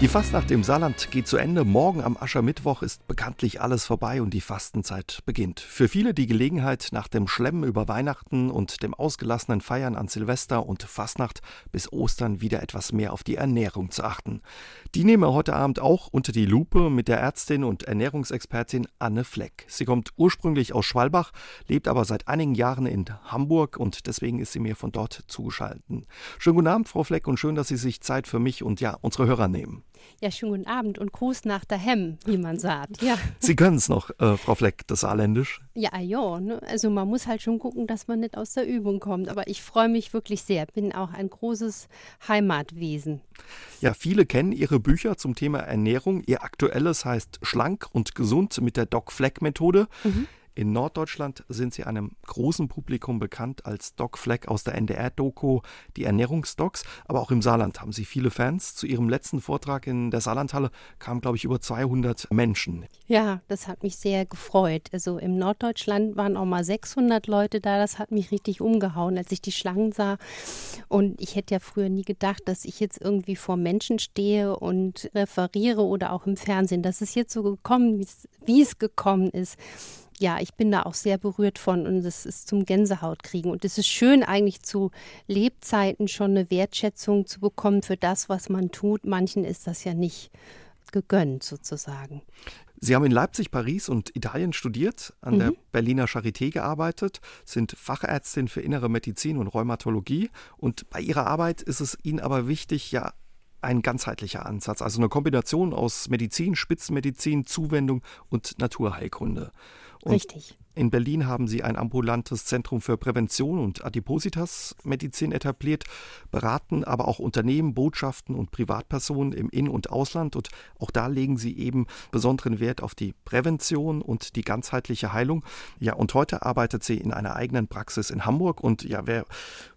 Die Fastnacht im Saarland geht zu Ende. Morgen am Aschermittwoch ist bekanntlich alles vorbei und die Fastenzeit beginnt. Für viele die Gelegenheit, nach dem Schlemmen über Weihnachten und dem ausgelassenen Feiern an Silvester und Fastnacht bis Ostern wieder etwas mehr auf die Ernährung zu achten. Die nehmen wir heute Abend auch unter die Lupe mit der Ärztin und Ernährungsexpertin Anne Fleck. Sie kommt ursprünglich aus Schwalbach, lebt aber seit einigen Jahren in Hamburg und deswegen ist sie mir von dort zugeschaltet. Schönen guten Abend, Frau Fleck, und schön, dass Sie sich Zeit für mich und ja, unsere Hörer nehmen. Ja, schönen guten Abend und Gruß nach daheim, wie man sagt. Ja. Sie können es noch, äh, Frau Fleck, das Saarländisch? Ja, ja. Ne? Also man muss halt schon gucken, dass man nicht aus der Übung kommt. Aber ich freue mich wirklich sehr. Bin auch ein großes Heimatwesen. Ja, viele kennen Ihre Bücher zum Thema Ernährung. Ihr aktuelles heißt Schlank und gesund mit der Doc Fleck Methode. Mhm. In Norddeutschland sind sie einem großen Publikum bekannt als Doc Fleck aus der NDR-Doku Die Ernährungsdocs, aber auch im Saarland haben sie viele Fans. Zu ihrem letzten Vortrag in der Saarlandhalle kamen, glaube ich, über 200 Menschen. Ja, das hat mich sehr gefreut. Also im Norddeutschland waren auch mal 600 Leute da. Das hat mich richtig umgehauen, als ich die Schlangen sah. Und ich hätte ja früher nie gedacht, dass ich jetzt irgendwie vor Menschen stehe und referiere oder auch im Fernsehen. Das ist jetzt so gekommen, wie es gekommen ist ja, ich bin da auch sehr berührt von und es ist zum Gänsehautkriegen. Und es ist schön, eigentlich zu Lebzeiten schon eine Wertschätzung zu bekommen für das, was man tut. Manchen ist das ja nicht gegönnt, sozusagen. Sie haben in Leipzig, Paris und Italien studiert, an mhm. der Berliner Charité gearbeitet, sind Fachärztin für innere Medizin und Rheumatologie. Und bei Ihrer Arbeit ist es Ihnen aber wichtig, ja, ein ganzheitlicher Ansatz, also eine Kombination aus Medizin, Spitzenmedizin, Zuwendung und Naturheilkunde. Und Richtig. In Berlin haben sie ein ambulantes Zentrum für Prävention und Adipositas-Medizin etabliert, beraten aber auch Unternehmen, Botschaften und Privatpersonen im In- und Ausland. Und auch da legen sie eben besonderen Wert auf die Prävention und die ganzheitliche Heilung. Ja, und heute arbeitet sie in einer eigenen Praxis in Hamburg. Und ja, wer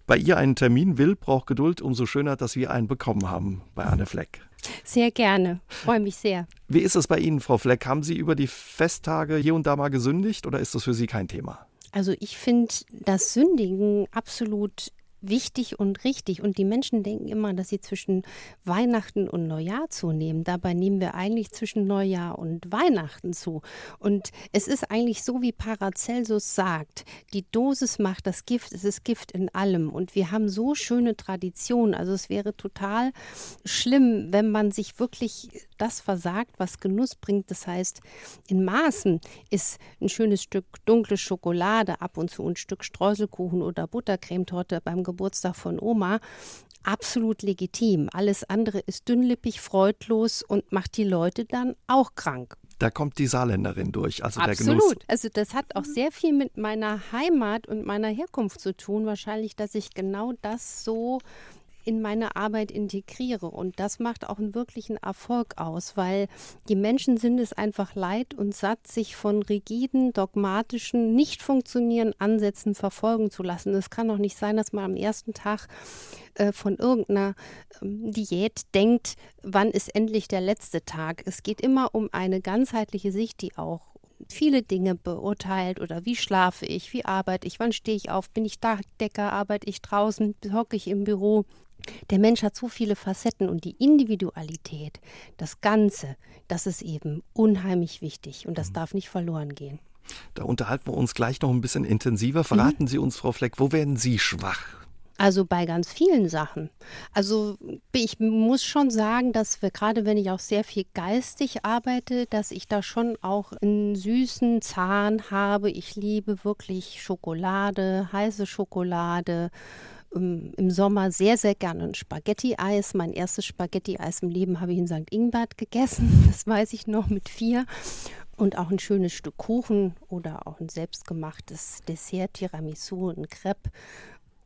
bei ihr einen Termin will, braucht Geduld. Umso schöner, dass wir einen bekommen haben bei Anne Fleck. Sehr gerne, freue mich sehr. Wie ist es bei Ihnen, Frau Fleck? Haben Sie über die Festtage hier und da mal gesündigt oder ist das für Sie kein Thema? Also ich finde das Sündigen absolut wichtig und richtig. Und die Menschen denken immer, dass sie zwischen Weihnachten und Neujahr zunehmen. Dabei nehmen wir eigentlich zwischen Neujahr und Weihnachten zu. Und es ist eigentlich so, wie Paracelsus sagt, die Dosis macht das Gift, es ist Gift in allem. Und wir haben so schöne Traditionen. Also es wäre total schlimm, wenn man sich wirklich das versagt, was Genuss bringt. Das heißt, in Maßen ist ein schönes Stück dunkle Schokolade, ab und zu ein Stück Streuselkuchen oder Buttercremetorte beim Geburtstag von Oma absolut legitim. Alles andere ist dünnlippig, freudlos und macht die Leute dann auch krank. Da kommt die Saarländerin durch, also Absolut. der Genuss. Also das hat auch sehr viel mit meiner Heimat und meiner Herkunft zu tun. Wahrscheinlich, dass ich genau das so in meine Arbeit integriere. Und das macht auch einen wirklichen Erfolg aus, weil die Menschen sind es einfach leid und satt, sich von rigiden, dogmatischen, nicht funktionierenden Ansätzen verfolgen zu lassen. Es kann doch nicht sein, dass man am ersten Tag äh, von irgendeiner ähm, Diät denkt, wann ist endlich der letzte Tag. Es geht immer um eine ganzheitliche Sicht, die auch viele Dinge beurteilt oder wie schlafe ich, wie arbeite ich, wann stehe ich auf, bin ich Dachdecker, arbeite ich draußen, hocke ich im Büro. Der Mensch hat so viele Facetten und die Individualität, das Ganze, das ist eben unheimlich wichtig und das mhm. darf nicht verloren gehen. Da unterhalten wir uns gleich noch ein bisschen intensiver. Verraten mhm. Sie uns, Frau Fleck, wo werden Sie schwach? Also bei ganz vielen Sachen. Also ich muss schon sagen, dass wir gerade, wenn ich auch sehr viel geistig arbeite, dass ich da schon auch einen süßen Zahn habe. Ich liebe wirklich Schokolade, heiße Schokolade im Sommer sehr, sehr gerne ein Spaghetti-Eis. Mein erstes Spaghetti-Eis im Leben habe ich in St. Ingbert gegessen. Das weiß ich noch mit vier. Und auch ein schönes Stück Kuchen oder auch ein selbstgemachtes Dessert, Tiramisu, ein Crepe.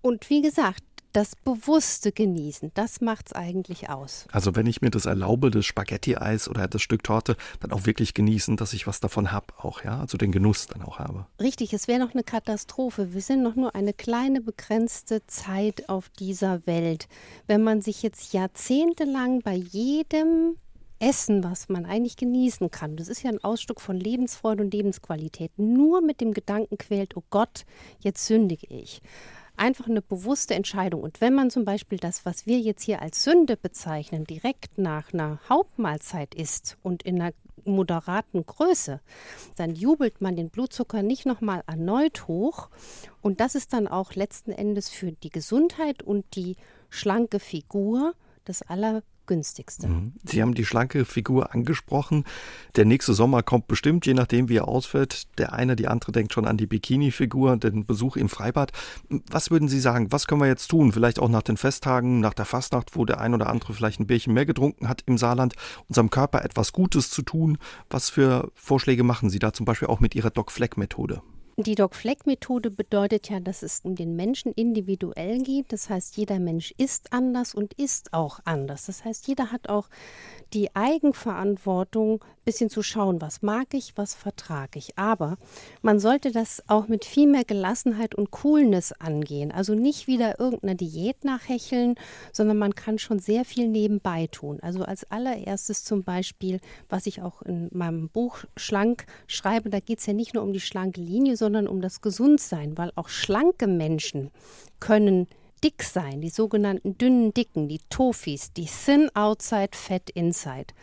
Und wie gesagt, das bewusste Genießen, das macht es eigentlich aus. Also wenn ich mir das erlaube, das Spaghetti-Eis oder das Stück Torte, dann auch wirklich genießen, dass ich was davon habe auch, ja, also den Genuss dann auch habe. Richtig, es wäre noch eine Katastrophe. Wir sind noch nur eine kleine begrenzte Zeit auf dieser Welt. Wenn man sich jetzt jahrzehntelang bei jedem Essen, was man eigentlich genießen kann. Das ist ja ein Ausdruck von Lebensfreude und Lebensqualität. Nur mit dem Gedanken quält, oh Gott, jetzt sündige ich einfach eine bewusste Entscheidung. Und wenn man zum Beispiel das, was wir jetzt hier als Sünde bezeichnen, direkt nach einer Hauptmahlzeit isst und in einer moderaten Größe, dann jubelt man den Blutzucker nicht nochmal erneut hoch. Und das ist dann auch letzten Endes für die Gesundheit und die schlanke Figur das aller günstigste. Mhm. Sie haben die schlanke Figur angesprochen. Der nächste Sommer kommt bestimmt, je nachdem, wie er ausfällt. Der eine, die andere denkt schon an die Bikini-Figur, den Besuch im Freibad. Was würden Sie sagen, was können wir jetzt tun? Vielleicht auch nach den Festtagen, nach der Fastnacht, wo der ein oder andere vielleicht ein Bierchen mehr getrunken hat im Saarland, unserem Körper etwas Gutes zu tun. Was für Vorschläge machen Sie da zum Beispiel auch mit Ihrer Doc-Fleck-Methode? Die Doc-Fleck-Methode bedeutet ja, dass es um den Menschen individuell geht. Das heißt, jeder Mensch ist anders und ist auch anders. Das heißt, jeder hat auch die Eigenverantwortung, bisschen zu schauen, was mag ich, was vertrage ich. Aber man sollte das auch mit viel mehr Gelassenheit und Coolness angehen. Also nicht wieder irgendeiner Diät nachhecheln, sondern man kann schon sehr viel nebenbei tun. Also als allererstes zum Beispiel, was ich auch in meinem Buch Schlank schreibe, da geht es ja nicht nur um die schlanke Linie, sondern um das Gesundsein, weil auch schlanke Menschen können dick sein, die sogenannten dünnen Dicken, die Tofis, die Thin Outside, Fat Inside.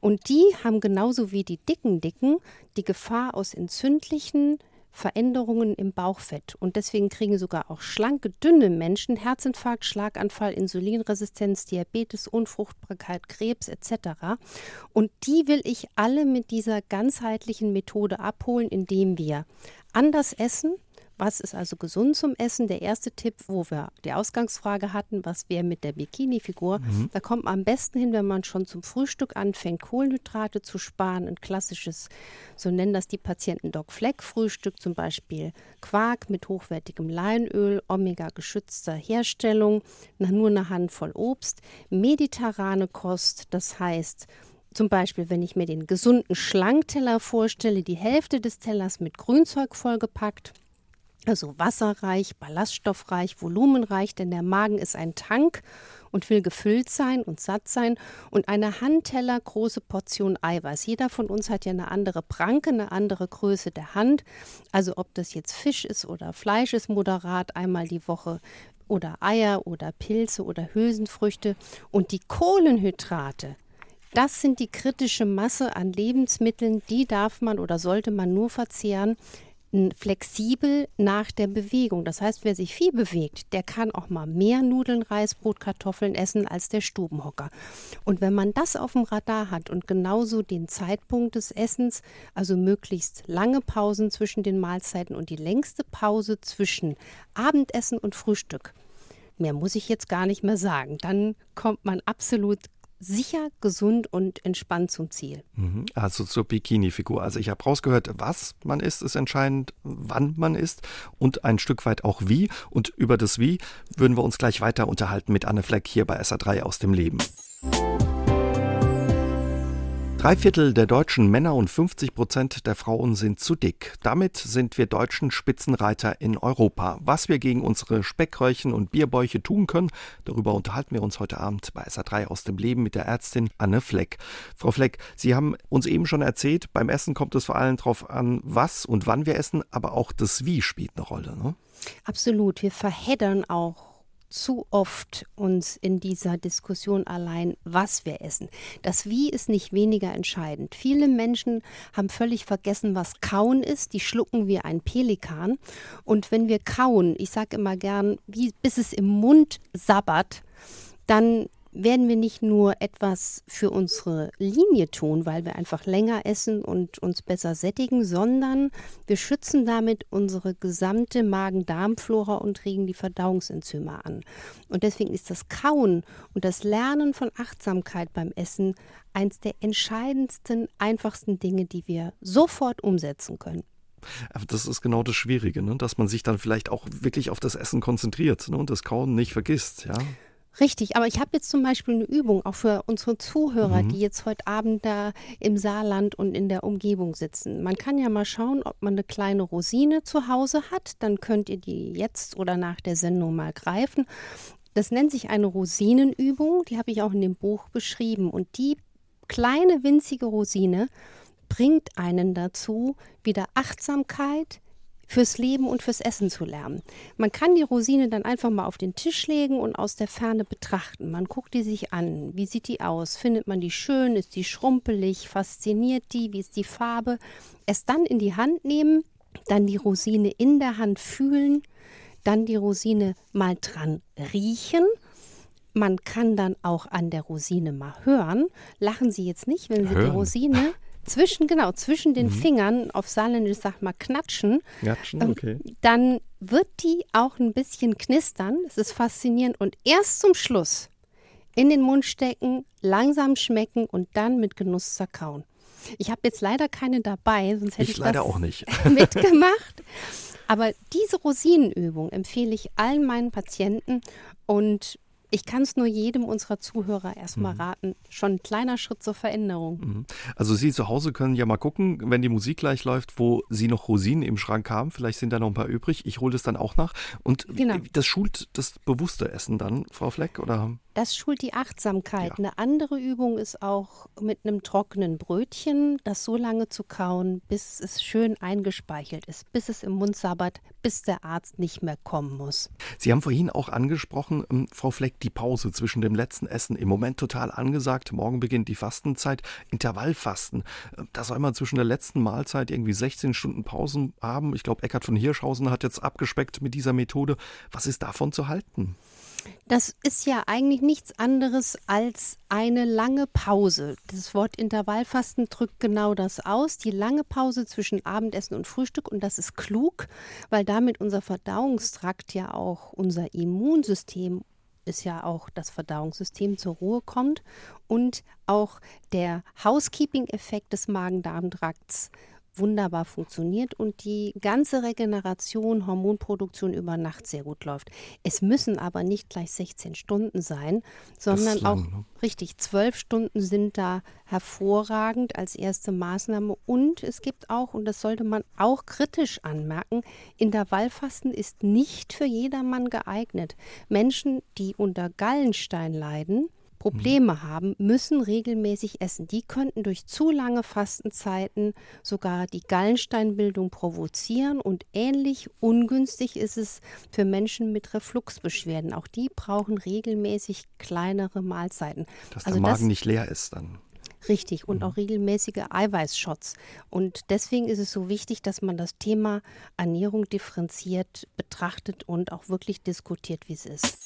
Und die haben genauso wie die dicken Dicken die Gefahr aus entzündlichen Veränderungen im Bauchfett. Und deswegen kriegen sogar auch schlanke, dünne Menschen Herzinfarkt, Schlaganfall, Insulinresistenz, Diabetes, Unfruchtbarkeit, Krebs etc. Und die will ich alle mit dieser ganzheitlichen Methode abholen, indem wir anders essen, was ist also gesund zum Essen? Der erste Tipp, wo wir die Ausgangsfrage hatten, was wäre mit der Bikini-Figur? Mhm. Da kommt man am besten hin, wenn man schon zum Frühstück anfängt, Kohlenhydrate zu sparen. Ein klassisches, so nennen das die Patienten Doc Fleck Frühstück, zum Beispiel Quark mit hochwertigem Leinöl, Omega-geschützter Herstellung, nur eine Handvoll Obst, mediterrane Kost, das heißt, zum Beispiel, wenn ich mir den gesunden Schlankteller vorstelle, die Hälfte des Tellers mit Grünzeug vollgepackt, also wasserreich, ballaststoffreich, volumenreich, denn der Magen ist ein Tank und will gefüllt sein und satt sein. Und eine Handteller große Portion Eiweiß. Jeder von uns hat ja eine andere Pranke, eine andere Größe der Hand. Also ob das jetzt Fisch ist oder Fleisch ist, moderat einmal die Woche oder Eier oder Pilze oder Hülsenfrüchte. Und die Kohlenhydrate, das sind die kritische Masse an Lebensmitteln, die darf man oder sollte man nur verzehren, flexibel nach der Bewegung. Das heißt, wer sich viel bewegt, der kann auch mal mehr Nudeln, Reis, Brot, Kartoffeln essen als der Stubenhocker. Und wenn man das auf dem Radar hat und genauso den Zeitpunkt des Essens, also möglichst lange Pausen zwischen den Mahlzeiten und die längste Pause zwischen Abendessen und Frühstück, mehr muss ich jetzt gar nicht mehr sagen, dann kommt man absolut sicher, gesund und entspannt zum Ziel. Mhm. Also zur Bikini-Figur. Also ich habe rausgehört, was man isst, ist entscheidend, wann man isst und ein Stück weit auch wie. Und über das Wie würden wir uns gleich weiter unterhalten mit Anne Fleck hier bei SA3 aus dem Leben. Drei Viertel der deutschen Männer und 50 Prozent der Frauen sind zu dick. Damit sind wir Deutschen Spitzenreiter in Europa. Was wir gegen unsere Speckröllchen und Bierbäuche tun können, darüber unterhalten wir uns heute Abend bei SA3 aus dem Leben mit der Ärztin Anne Fleck. Frau Fleck, Sie haben uns eben schon erzählt, beim Essen kommt es vor allem darauf an, was und wann wir essen, aber auch das Wie spielt eine Rolle. Ne? Absolut. Wir verheddern auch zu oft uns in dieser Diskussion allein, was wir essen. Das Wie ist nicht weniger entscheidend. Viele Menschen haben völlig vergessen, was Kauen ist. Die schlucken wie ein Pelikan. Und wenn wir kauen, ich sage immer gern, wie, bis es im Mund sabbert, dann werden wir nicht nur etwas für unsere Linie tun, weil wir einfach länger essen und uns besser sättigen, sondern wir schützen damit unsere gesamte Magen-Darm-Flora und regen die Verdauungsenzyme an. Und deswegen ist das Kauen und das Lernen von Achtsamkeit beim Essen eins der entscheidendsten, einfachsten Dinge, die wir sofort umsetzen können. Aber das ist genau das Schwierige, ne? dass man sich dann vielleicht auch wirklich auf das Essen konzentriert ne? und das Kauen nicht vergisst. Ja? Richtig, aber ich habe jetzt zum Beispiel eine Übung auch für unsere Zuhörer, mhm. die jetzt heute Abend da im Saarland und in der Umgebung sitzen. Man kann ja mal schauen, ob man eine kleine Rosine zu Hause hat. Dann könnt ihr die jetzt oder nach der Sendung mal greifen. Das nennt sich eine Rosinenübung, die habe ich auch in dem Buch beschrieben. Und die kleine winzige Rosine bringt einen dazu, wieder Achtsamkeit, fürs Leben und fürs Essen zu lernen. Man kann die Rosine dann einfach mal auf den Tisch legen und aus der Ferne betrachten. Man guckt die sich an. Wie sieht die aus? Findet man die schön? Ist die schrumpelig? Fasziniert die? Wie ist die Farbe? Es dann in die Hand nehmen, dann die Rosine in der Hand fühlen, dann die Rosine mal dran riechen man kann dann auch an der Rosine mal hören. Lachen Sie jetzt nicht, wenn Sie hören. die Rosine zwischen, genau, zwischen den mhm. Fingern, auf Saarländisch sagt man knatschen. Knatschen, ähm, okay. Dann wird die auch ein bisschen knistern. Es ist faszinierend. Und erst zum Schluss in den Mund stecken, langsam schmecken und dann mit Genuss zerkauen. Ich habe jetzt leider keine dabei, sonst hätte ich, ich leider auch nicht mitgemacht. Aber diese Rosinenübung empfehle ich allen meinen Patienten und ich kann es nur jedem unserer Zuhörer erstmal mhm. raten. Schon ein kleiner Schritt zur Veränderung. Mhm. Also Sie zu Hause können ja mal gucken, wenn die Musik gleich läuft, wo Sie noch Rosinen im Schrank haben. Vielleicht sind da noch ein paar übrig. Ich hole das dann auch nach. Und genau. das schult das bewusste Essen dann, Frau Fleck, oder? Das schult die Achtsamkeit. Ja. Eine andere Übung ist auch mit einem trockenen Brötchen, das so lange zu kauen, bis es schön eingespeichelt ist, bis es im Mund sabbert, bis der Arzt nicht mehr kommen muss. Sie haben vorhin auch angesprochen, ähm, Frau Fleck, die Pause zwischen dem letzten Essen. Im Moment total angesagt. Morgen beginnt die Fastenzeit. Intervallfasten. Da soll man zwischen der letzten Mahlzeit irgendwie 16 Stunden Pausen haben. Ich glaube, Eckhard von Hirschhausen hat jetzt abgespeckt mit dieser Methode. Was ist davon zu halten? Das ist ja eigentlich nichts anderes als eine lange Pause. Das Wort Intervallfasten drückt genau das aus. Die lange Pause zwischen Abendessen und Frühstück. Und das ist klug, weil damit unser Verdauungstrakt ja auch unser Immunsystem ist ja auch das Verdauungssystem zur Ruhe kommt und auch der Housekeeping-Effekt des Magen-Darm-Trakts wunderbar funktioniert und die ganze Regeneration, Hormonproduktion über Nacht sehr gut läuft. Es müssen aber nicht gleich 16 Stunden sein, sondern lang, auch ne? richtig, zwölf Stunden sind da hervorragend als erste Maßnahme. Und es gibt auch, und das sollte man auch kritisch anmerken, Intervallfasten ist nicht für jedermann geeignet. Menschen, die unter Gallenstein leiden, Probleme haben, müssen regelmäßig essen. Die könnten durch zu lange Fastenzeiten sogar die Gallensteinbildung provozieren und ähnlich ungünstig ist es für Menschen mit Refluxbeschwerden. Auch die brauchen regelmäßig kleinere Mahlzeiten. Dass also der Magen das, nicht leer ist dann. Richtig, und mhm. auch regelmäßige Eiweißshots. Und deswegen ist es so wichtig, dass man das Thema Ernährung differenziert betrachtet und auch wirklich diskutiert, wie es ist.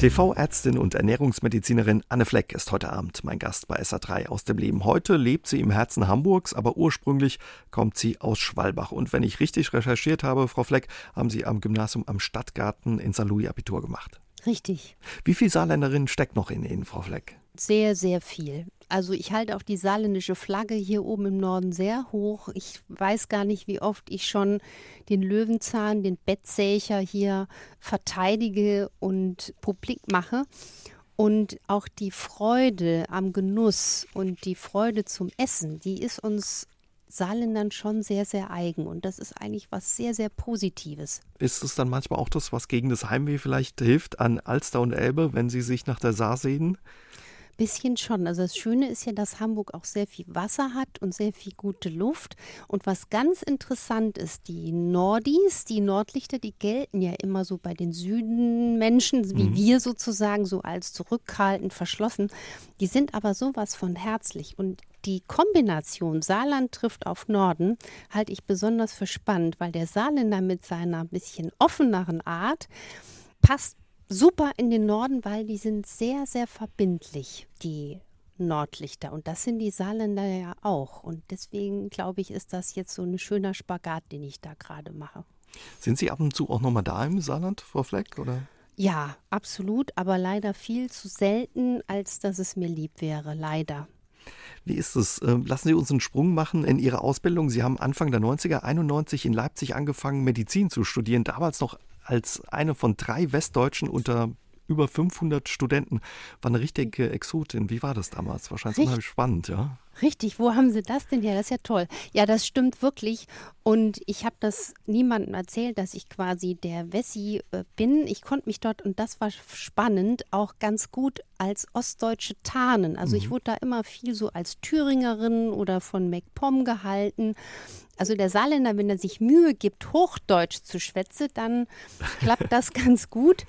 TV-Ärztin und Ernährungsmedizinerin Anne Fleck ist heute Abend mein Gast bei SA3 aus dem Leben. Heute lebt sie im Herzen Hamburgs, aber ursprünglich kommt sie aus Schwalbach. Und wenn ich richtig recherchiert habe, Frau Fleck, haben Sie am Gymnasium am Stadtgarten in St. Louis Abitur gemacht. Richtig. Wie viel Saarländerin steckt noch in Ihnen, Frau Fleck? Sehr, sehr viel. Also ich halte auch die saarländische Flagge hier oben im Norden sehr hoch. Ich weiß gar nicht, wie oft ich schon den Löwenzahn, den Bettsächer hier verteidige und publik mache. Und auch die Freude am Genuss und die Freude zum Essen, die ist uns Saarländern schon sehr, sehr eigen. Und das ist eigentlich was sehr, sehr Positives. Ist es dann manchmal auch das, was gegen das Heimweh vielleicht hilft an Alster und Elbe, wenn sie sich nach der Saar sehen? Bisschen schon. Also das Schöne ist ja, dass Hamburg auch sehr viel Wasser hat und sehr viel gute Luft. Und was ganz interessant ist, die Nordis, die Nordlichter, die gelten ja immer so bei den Südenmenschen, wie mhm. wir sozusagen, so als zurückhaltend, verschlossen. Die sind aber sowas von herzlich. Und die Kombination Saarland trifft auf Norden halte ich besonders für spannend, weil der Saarländer mit seiner bisschen offeneren Art passt super in den Norden, weil die sind sehr, sehr verbindlich, die Nordlichter. Und das sind die Saarländer ja auch. Und deswegen glaube ich, ist das jetzt so ein schöner Spagat, den ich da gerade mache. Sind Sie ab und zu auch nochmal da im Saarland, Frau Fleck? Oder? Ja, absolut, aber leider viel zu selten, als dass es mir lieb wäre, leider. Wie ist es? Ähm, lassen Sie uns einen Sprung machen in Ihre Ausbildung. Sie haben Anfang der 90er, 91 in Leipzig angefangen, Medizin zu studieren, damals noch als eine von drei Westdeutschen unter über 500 Studenten. War eine richtige Exotin. Wie war das damals? Wahrscheinlich unheimlich spannend, ja? Richtig, wo haben Sie das denn her? Das ist ja toll. Ja, das stimmt wirklich. Und ich habe das niemandem erzählt, dass ich quasi der Wessi äh, bin. Ich konnte mich dort, und das war spannend, auch ganz gut als Ostdeutsche tarnen. Also mhm. ich wurde da immer viel so als Thüringerin oder von MacPom gehalten. Also der Saarländer, wenn er sich Mühe gibt, Hochdeutsch zu schwätzen, dann klappt das ganz gut.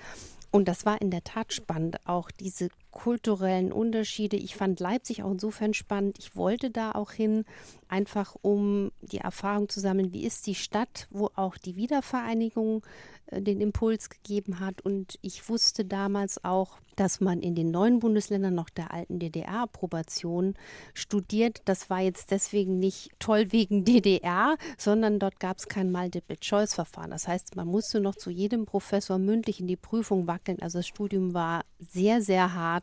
Und das war in der Tat spannend, auch diese kulturellen Unterschiede. Ich fand Leipzig auch insofern spannend. Ich wollte da auch hin, einfach um die Erfahrung zu sammeln, wie ist die Stadt, wo auch die Wiedervereinigung äh, den Impuls gegeben hat. Und ich wusste damals auch, dass man in den neuen Bundesländern noch der alten DDR-Approbation studiert. Das war jetzt deswegen nicht toll wegen DDR, sondern dort gab es kein Multiple-Choice-Verfahren. Das heißt, man musste noch zu jedem Professor mündlich in die Prüfung wackeln. Also das Studium war sehr, sehr hart.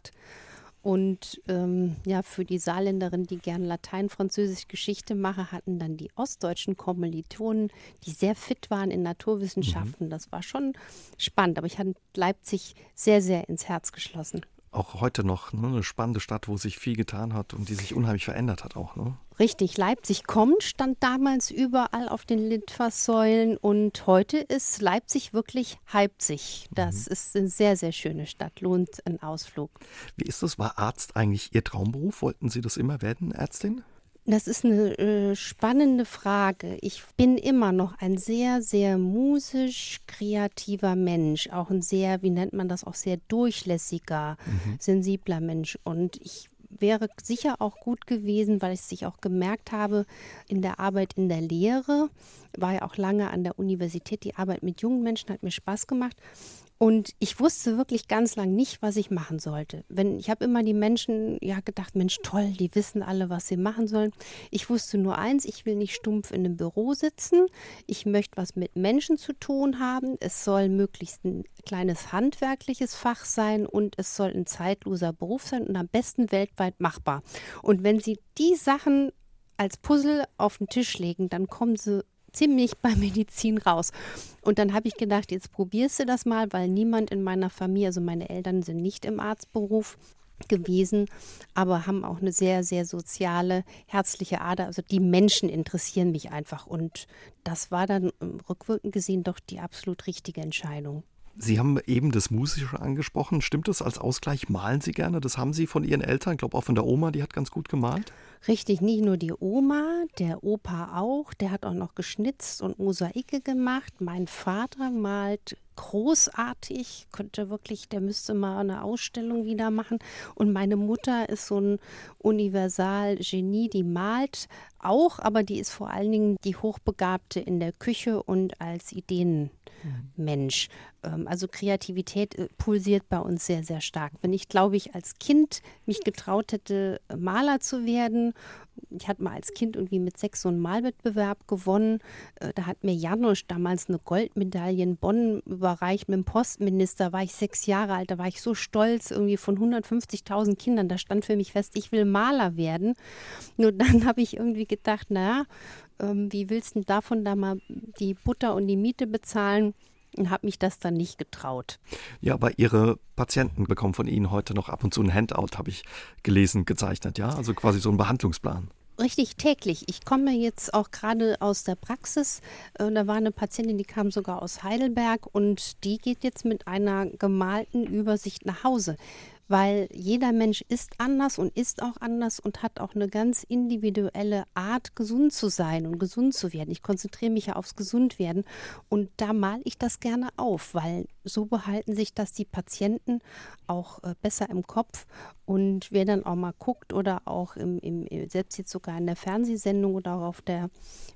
Und ähm, ja, für die Saarländerin, die gern Latein, Französisch, Geschichte mache, hatten dann die ostdeutschen Kommilitonen, die sehr fit waren in Naturwissenschaften. Mhm. Das war schon spannend. Aber ich hatte Leipzig sehr, sehr ins Herz geschlossen auch heute noch ne, eine spannende Stadt, wo sich viel getan hat und die sich unheimlich verändert hat auch. Ne? Richtig, Leipzig kommt, stand damals überall auf den Litfaßsäulen und heute ist Leipzig wirklich Leipzig. Das mhm. ist eine sehr, sehr schöne Stadt, lohnt ein Ausflug. Wie ist das? War Arzt eigentlich Ihr Traumberuf? Wollten Sie das immer werden, Ärztin? Das ist eine äh, spannende Frage. Ich bin immer noch ein sehr, sehr musisch kreativer Mensch, auch ein sehr, wie nennt man das, auch sehr durchlässiger, mhm. sensibler Mensch. Und ich wäre sicher auch gut gewesen, weil ich es sich auch gemerkt habe in der Arbeit in der Lehre, war ja auch lange an der Universität, die Arbeit mit jungen Menschen hat mir Spaß gemacht. Und ich wusste wirklich ganz lang nicht, was ich machen sollte. Wenn ich habe immer die Menschen ja gedacht, Mensch, toll, die wissen alle, was sie machen sollen. Ich wusste nur eins, ich will nicht stumpf in einem Büro sitzen. Ich möchte was mit Menschen zu tun haben. Es soll möglichst ein kleines handwerkliches Fach sein und es soll ein zeitloser Beruf sein und am besten weltweit machbar. Und wenn Sie die Sachen als Puzzle auf den Tisch legen, dann kommen sie ziemlich bei Medizin raus. Und dann habe ich gedacht, jetzt probierst du das mal, weil niemand in meiner Familie, also meine Eltern sind nicht im Arztberuf gewesen, aber haben auch eine sehr, sehr soziale, herzliche Ader. Also die Menschen interessieren mich einfach. Und das war dann rückwirkend gesehen doch die absolut richtige Entscheidung. Sie haben eben das Musische angesprochen. Stimmt das als Ausgleich? Malen Sie gerne? Das haben Sie von Ihren Eltern, ich glaube auch von der Oma, die hat ganz gut gemalt. Richtig, nicht nur die Oma, der Opa auch, der hat auch noch geschnitzt und Mosaike gemacht. Mein Vater malt großartig, könnte wirklich, der müsste mal eine Ausstellung wieder machen. Und meine Mutter ist so ein Universal-Genie, die malt auch, aber die ist vor allen Dingen die Hochbegabte in der Küche und als Ideenmensch. Ähm, also Kreativität äh, pulsiert bei uns sehr, sehr stark. Wenn ich, glaube ich, als Kind mich getraut hätte, Maler zu werden ich hatte mal als Kind irgendwie mit sechs so einen Malwettbewerb gewonnen. Äh, da hat mir Janusz damals eine Goldmedaille in Bonn überreicht mit dem Postminister. War ich sechs Jahre alt, da war ich so stolz, irgendwie von 150.000 Kindern. Da stand für mich fest, ich will Maler werden. Nur dann habe ich irgendwie gedacht, naja, ähm, wie willst du davon da mal die Butter und die Miete bezahlen? Und habe mich das dann nicht getraut. Ja, aber Ihre Patienten bekommen von Ihnen heute noch ab und zu ein Handout, habe ich gelesen, gezeichnet, ja? Also quasi so ein Behandlungsplan. Richtig täglich. Ich komme jetzt auch gerade aus der Praxis. Äh, da war eine Patientin, die kam sogar aus Heidelberg und die geht jetzt mit einer gemalten Übersicht nach Hause weil jeder Mensch ist anders und ist auch anders und hat auch eine ganz individuelle Art, gesund zu sein und gesund zu werden. Ich konzentriere mich ja aufs Gesundwerden und da male ich das gerne auf, weil so behalten sich das die Patienten auch äh, besser im Kopf und wer dann auch mal guckt oder auch im, im, selbst jetzt sogar in der Fernsehsendung oder auch auf der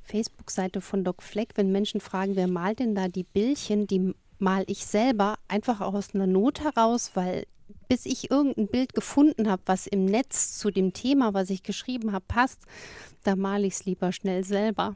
Facebook-Seite von Doc Fleck, wenn Menschen fragen, wer malt denn da die Bildchen, die mal ich selber einfach aus einer Not heraus, weil bis ich irgendein Bild gefunden habe, was im Netz zu dem Thema, was ich geschrieben habe, passt, da male ich es lieber schnell selber.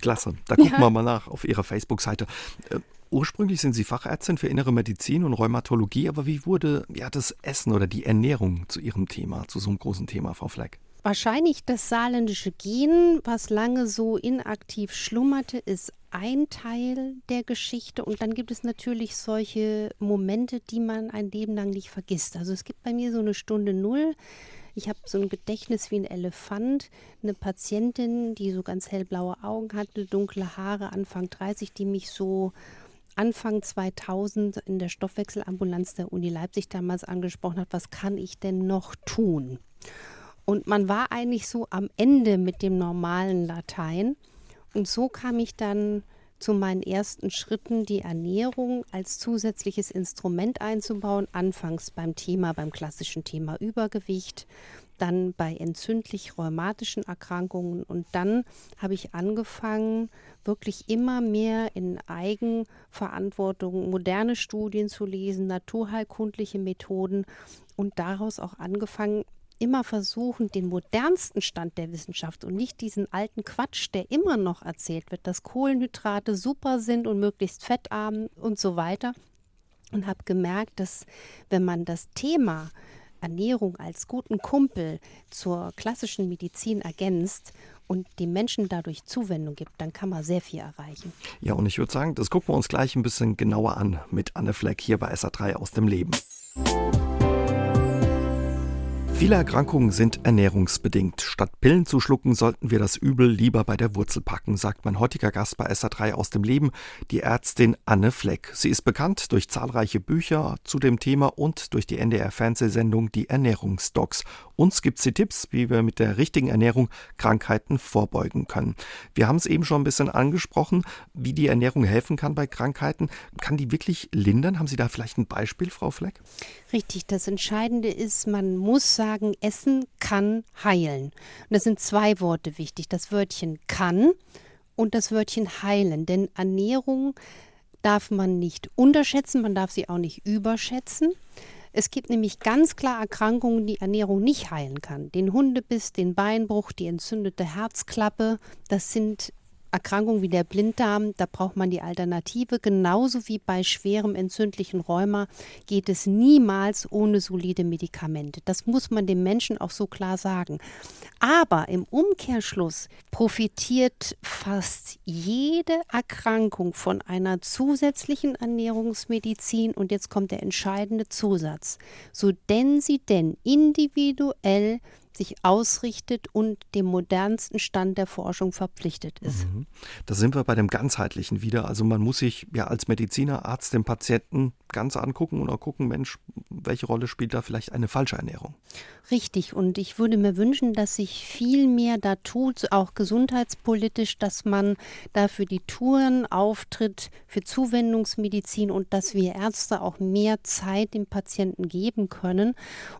Klasse. Da gucken ja. wir mal nach auf Ihrer Facebook-Seite. Äh, ursprünglich sind Sie Fachärztin für Innere Medizin und Rheumatologie, aber wie wurde ja das Essen oder die Ernährung zu Ihrem Thema, zu so einem großen Thema, Frau Fleck? Wahrscheinlich das saarländische Gen, was lange so inaktiv schlummerte, ist ein Teil der Geschichte. Und dann gibt es natürlich solche Momente, die man ein Leben lang nicht vergisst. Also es gibt bei mir so eine Stunde Null. Ich habe so ein Gedächtnis wie ein Elefant. Eine Patientin, die so ganz hellblaue Augen hatte, dunkle Haare, Anfang 30, die mich so Anfang 2000 in der Stoffwechselambulanz der Uni Leipzig damals angesprochen hat, was kann ich denn noch tun? Und man war eigentlich so am Ende mit dem normalen Latein. Und so kam ich dann zu meinen ersten Schritten, die Ernährung als zusätzliches Instrument einzubauen. Anfangs beim Thema, beim klassischen Thema Übergewicht, dann bei entzündlich-rheumatischen Erkrankungen. Und dann habe ich angefangen, wirklich immer mehr in Eigenverantwortung moderne Studien zu lesen, naturheilkundliche Methoden und daraus auch angefangen, immer versuchen, den modernsten Stand der Wissenschaft und nicht diesen alten Quatsch, der immer noch erzählt wird, dass Kohlenhydrate super sind und möglichst fettarm und so weiter. Und habe gemerkt, dass wenn man das Thema Ernährung als guten Kumpel zur klassischen Medizin ergänzt und den Menschen dadurch Zuwendung gibt, dann kann man sehr viel erreichen. Ja, und ich würde sagen, das gucken wir uns gleich ein bisschen genauer an mit Anne Fleck hier bei SA3 aus dem Leben. Viele Erkrankungen sind ernährungsbedingt. Statt Pillen zu schlucken, sollten wir das Übel lieber bei der Wurzel packen, sagt mein heutiger Gast bei SA3 aus dem Leben, die Ärztin Anne Fleck. Sie ist bekannt durch zahlreiche Bücher zu dem Thema und durch die NDR-Fernsehsendung Die Ernährungsdocs. Uns gibt sie Tipps, wie wir mit der richtigen Ernährung Krankheiten vorbeugen können. Wir haben es eben schon ein bisschen angesprochen, wie die Ernährung helfen kann bei Krankheiten. Kann die wirklich lindern? Haben Sie da vielleicht ein Beispiel, Frau Fleck? Richtig, das Entscheidende ist, man muss sagen, Essen kann heilen. Und das sind zwei Worte wichtig. Das Wörtchen kann und das Wörtchen heilen. Denn Ernährung darf man nicht unterschätzen, man darf sie auch nicht überschätzen. Es gibt nämlich ganz klar Erkrankungen, die Ernährung nicht heilen kann. Den Hundebiss, den Beinbruch, die entzündete Herzklappe, das sind Erkrankungen wie der Blinddarm, da braucht man die Alternative. Genauso wie bei schwerem entzündlichen Rheuma geht es niemals ohne solide Medikamente. Das muss man dem Menschen auch so klar sagen. Aber im Umkehrschluss profitiert fast jede Erkrankung von einer zusätzlichen Ernährungsmedizin. Und jetzt kommt der entscheidende Zusatz. So denn sie denn individuell sich ausrichtet und dem modernsten Stand der Forschung verpflichtet ist. Mhm. Da sind wir bei dem Ganzheitlichen wieder. Also man muss sich ja als Mediziner, Arzt den Patienten ganz angucken und auch gucken, Mensch, welche Rolle spielt da vielleicht eine falsche Ernährung? Richtig. Und ich würde mir wünschen, dass sich viel mehr da tut, auch gesundheitspolitisch, dass man dafür die Touren auftritt, für Zuwendungsmedizin und dass wir Ärzte auch mehr Zeit dem Patienten geben können.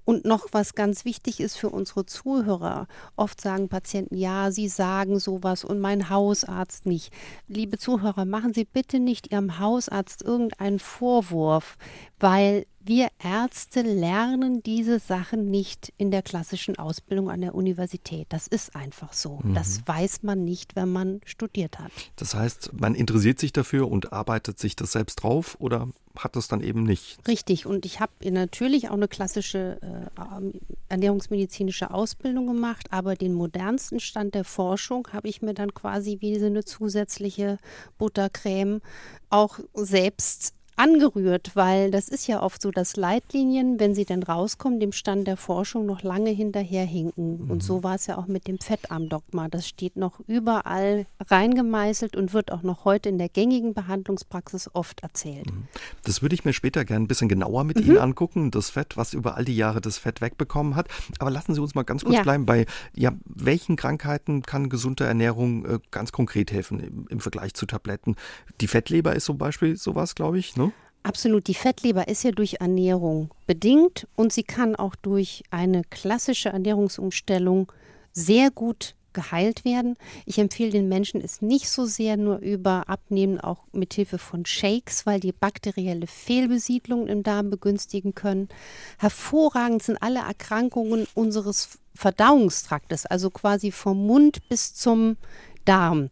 Und noch was ganz wichtig ist für unsere Zuhörer. Oft sagen Patienten, ja, sie sagen sowas und mein Hausarzt nicht. Liebe Zuhörer, machen Sie bitte nicht Ihrem Hausarzt irgendeinen Vorwurf, weil wir Ärzte lernen diese Sachen nicht in der klassischen Ausbildung an der Universität. Das ist einfach so. Mhm. Das weiß man nicht, wenn man studiert hat. Das heißt, man interessiert sich dafür und arbeitet sich das selbst drauf oder hat das dann eben nicht? Richtig. Und ich habe natürlich auch eine klassische äh, ernährungsmedizinische Ausbildung gemacht, aber den modernsten Stand der Forschung habe ich mir dann quasi wie so eine zusätzliche Buttercreme auch selbst angerührt, weil das ist ja oft so, dass Leitlinien, wenn sie dann rauskommen, dem Stand der Forschung noch lange hinterherhinken. Mhm. Und so war es ja auch mit dem Fettarmdogma. Das steht noch überall reingemeißelt und wird auch noch heute in der gängigen Behandlungspraxis oft erzählt. Mhm. Das würde ich mir später gerne ein bisschen genauer mit mhm. Ihnen angucken, das Fett, was über all die Jahre das Fett wegbekommen hat. Aber lassen Sie uns mal ganz kurz ja. bleiben bei, ja, welchen Krankheiten kann gesunde Ernährung äh, ganz konkret helfen im, im Vergleich zu Tabletten? Die Fettleber ist zum Beispiel sowas, glaube ich, ne? Absolut. Die Fettleber ist ja durch Ernährung bedingt und sie kann auch durch eine klassische Ernährungsumstellung sehr gut geheilt werden. Ich empfehle den Menschen es nicht so sehr nur über Abnehmen, auch mit Hilfe von Shakes, weil die bakterielle Fehlbesiedlung im Darm begünstigen können. Hervorragend sind alle Erkrankungen unseres Verdauungstraktes, also quasi vom Mund bis zum Darm.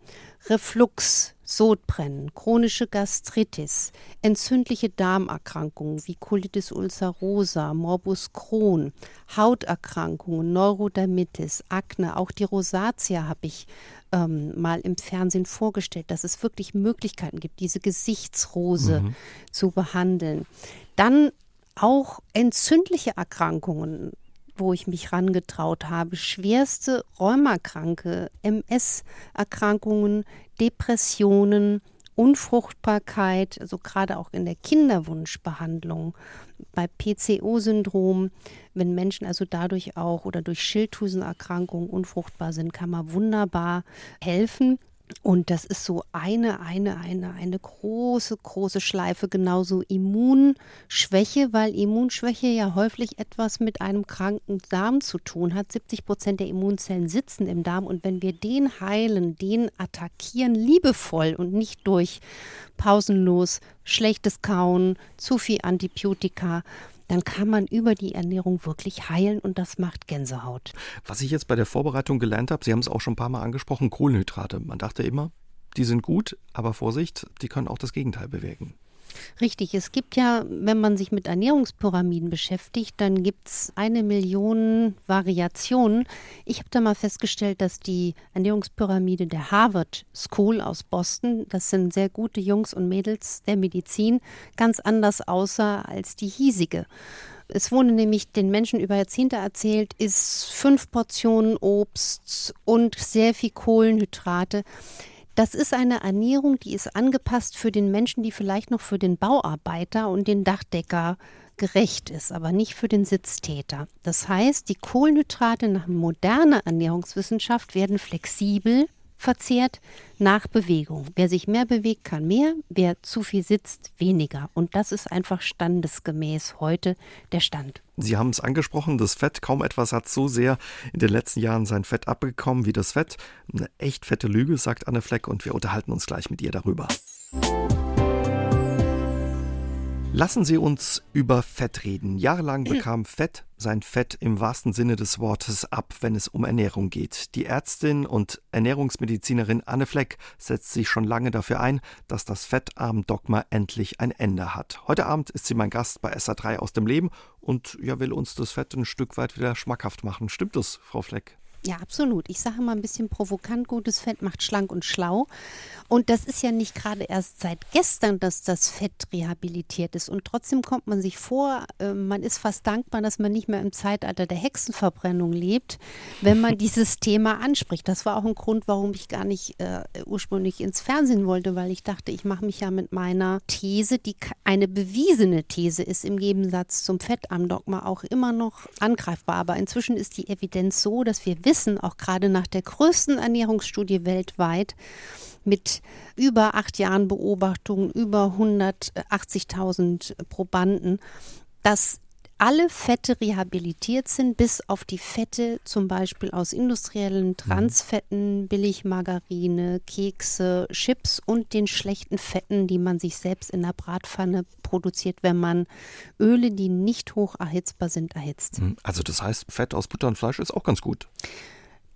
Reflux, Sodbrennen, chronische Gastritis, entzündliche Darmerkrankungen wie Colitis ulcerosa, Morbus Crohn, Hauterkrankungen, Neurodermitis, Akne, auch die Rosatia habe ich ähm, mal im Fernsehen vorgestellt, dass es wirklich Möglichkeiten gibt, diese Gesichtsrose mhm. zu behandeln. Dann auch entzündliche Erkrankungen, wo ich mich rangetraut habe, schwerste Rheumakranke, MS-Erkrankungen, Depressionen, Unfruchtbarkeit, also gerade auch in der Kinderwunschbehandlung, bei PCO-Syndrom, wenn Menschen also dadurch auch oder durch Schilddrüsenerkrankungen unfruchtbar sind, kann man wunderbar helfen. Und das ist so eine, eine, eine, eine große, große Schleife, genauso Immunschwäche, weil Immunschwäche ja häufig etwas mit einem kranken Darm zu tun hat. 70 Prozent der Immunzellen sitzen im Darm und wenn wir den heilen, den attackieren, liebevoll und nicht durch pausenlos schlechtes Kauen, zu viel Antibiotika, dann kann man über die Ernährung wirklich heilen und das macht Gänsehaut. Was ich jetzt bei der Vorbereitung gelernt habe, Sie haben es auch schon ein paar Mal angesprochen, Kohlenhydrate. Man dachte immer, die sind gut, aber Vorsicht, die können auch das Gegenteil bewirken. Richtig, es gibt ja, wenn man sich mit Ernährungspyramiden beschäftigt, dann gibt es eine Million Variationen. Ich habe da mal festgestellt, dass die Ernährungspyramide der Harvard School aus Boston, das sind sehr gute Jungs und Mädels der Medizin, ganz anders aussah als die hiesige. Es wurde nämlich den Menschen über Jahrzehnte erzählt, ist fünf Portionen Obst und sehr viel Kohlenhydrate. Das ist eine Ernährung, die ist angepasst für den Menschen, die vielleicht noch für den Bauarbeiter und den Dachdecker gerecht ist, aber nicht für den Sitztäter. Das heißt, die Kohlenhydrate nach moderner Ernährungswissenschaft werden flexibel verzehrt nach Bewegung. Wer sich mehr bewegt, kann mehr, wer zu viel sitzt, weniger. Und das ist einfach standesgemäß heute der Stand. Sie haben es angesprochen, das Fett, kaum etwas hat so sehr in den letzten Jahren sein Fett abbekommen wie das Fett. Eine echt fette Lüge, sagt Anne Fleck, und wir unterhalten uns gleich mit ihr darüber. Lassen Sie uns über Fett reden. Jahrelang bekam Fett sein Fett im wahrsten Sinne des Wortes ab, wenn es um Ernährung geht. Die Ärztin und Ernährungsmedizinerin Anne Fleck setzt sich schon lange dafür ein, dass das Fettarm-Dogma endlich ein Ende hat. Heute Abend ist sie mein Gast bei SA3 aus dem Leben und ja, will uns das Fett ein Stück weit wieder schmackhaft machen. Stimmt das, Frau Fleck? Ja, absolut. Ich sage mal ein bisschen provokant, gutes Fett macht schlank und schlau. Und das ist ja nicht gerade erst seit gestern, dass das Fett rehabilitiert ist. Und trotzdem kommt man sich vor, äh, man ist fast dankbar, dass man nicht mehr im Zeitalter der Hexenverbrennung lebt, wenn man dieses Thema anspricht. Das war auch ein Grund, warum ich gar nicht äh, ursprünglich ins Fernsehen wollte, weil ich dachte, ich mache mich ja mit meiner These, die eine bewiesene These ist, im Gegensatz zum Fettarmdogma auch immer noch angreifbar. Aber inzwischen ist die Evidenz so, dass wir wissen, auch gerade nach der größten Ernährungsstudie weltweit, mit über acht Jahren Beobachtung, über 180.000 Probanden, dass alle Fette rehabilitiert sind, bis auf die Fette zum Beispiel aus industriellen Transfetten, Billigmargarine, Kekse, Chips und den schlechten Fetten, die man sich selbst in der Bratpfanne produziert, wenn man Öle, die nicht hoch erhitzbar sind, erhitzt. Hm, also das heißt, Fett aus Butter und Fleisch ist auch ganz gut.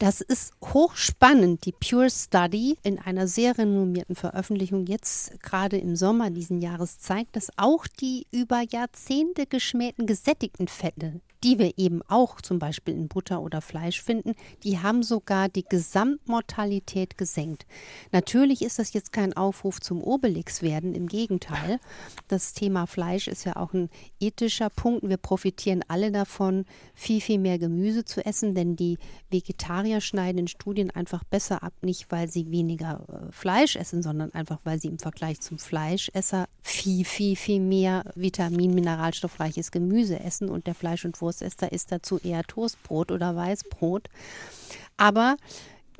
Das ist hochspannend. Die Pure Study in einer sehr renommierten Veröffentlichung jetzt gerade im Sommer diesen Jahres zeigt, dass auch die über Jahrzehnte geschmähten gesättigten Fette die wir eben auch zum Beispiel in Butter oder Fleisch finden, die haben sogar die Gesamtmortalität gesenkt. Natürlich ist das jetzt kein Aufruf zum Obelix werden, im Gegenteil. Das Thema Fleisch ist ja auch ein ethischer Punkt. Wir profitieren alle davon, viel, viel mehr Gemüse zu essen, denn die Vegetarier schneiden in Studien einfach besser ab, nicht weil sie weniger äh, Fleisch essen, sondern einfach weil sie im Vergleich zum Fleischesser viel, viel, viel mehr vitamin-, mineralstoffreiches Gemüse essen und der Fleisch- und Wurst Toastester isst dazu eher Toastbrot oder Weißbrot. Aber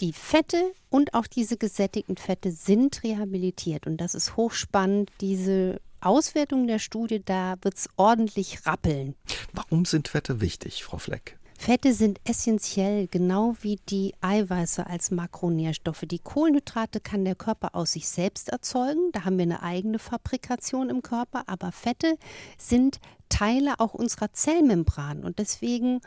die Fette und auch diese gesättigten Fette sind rehabilitiert und das ist hochspannend, diese Auswertung der Studie, da wird es ordentlich rappeln. Warum sind Fette wichtig, Frau Fleck? Fette sind essentiell, genau wie die Eiweiße als Makronährstoffe. Die Kohlenhydrate kann der Körper aus sich selbst erzeugen. Da haben wir eine eigene Fabrikation im Körper. Aber Fette sind Teile auch unserer Zellmembran. Und deswegen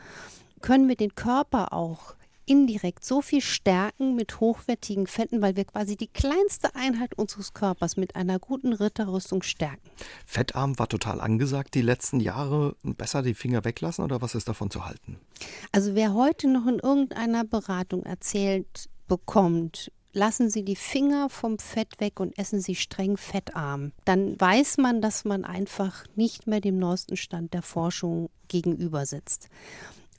können wir den Körper auch indirekt so viel stärken mit hochwertigen Fetten, weil wir quasi die kleinste Einheit unseres Körpers mit einer guten Ritterrüstung stärken. Fettarm war total angesagt die letzten Jahre. Besser die Finger weglassen oder was ist davon zu halten? Also wer heute noch in irgendeiner Beratung erzählt bekommt, lassen Sie die Finger vom Fett weg und essen Sie streng fettarm. Dann weiß man, dass man einfach nicht mehr dem neuesten Stand der Forschung gegenüber sitzt.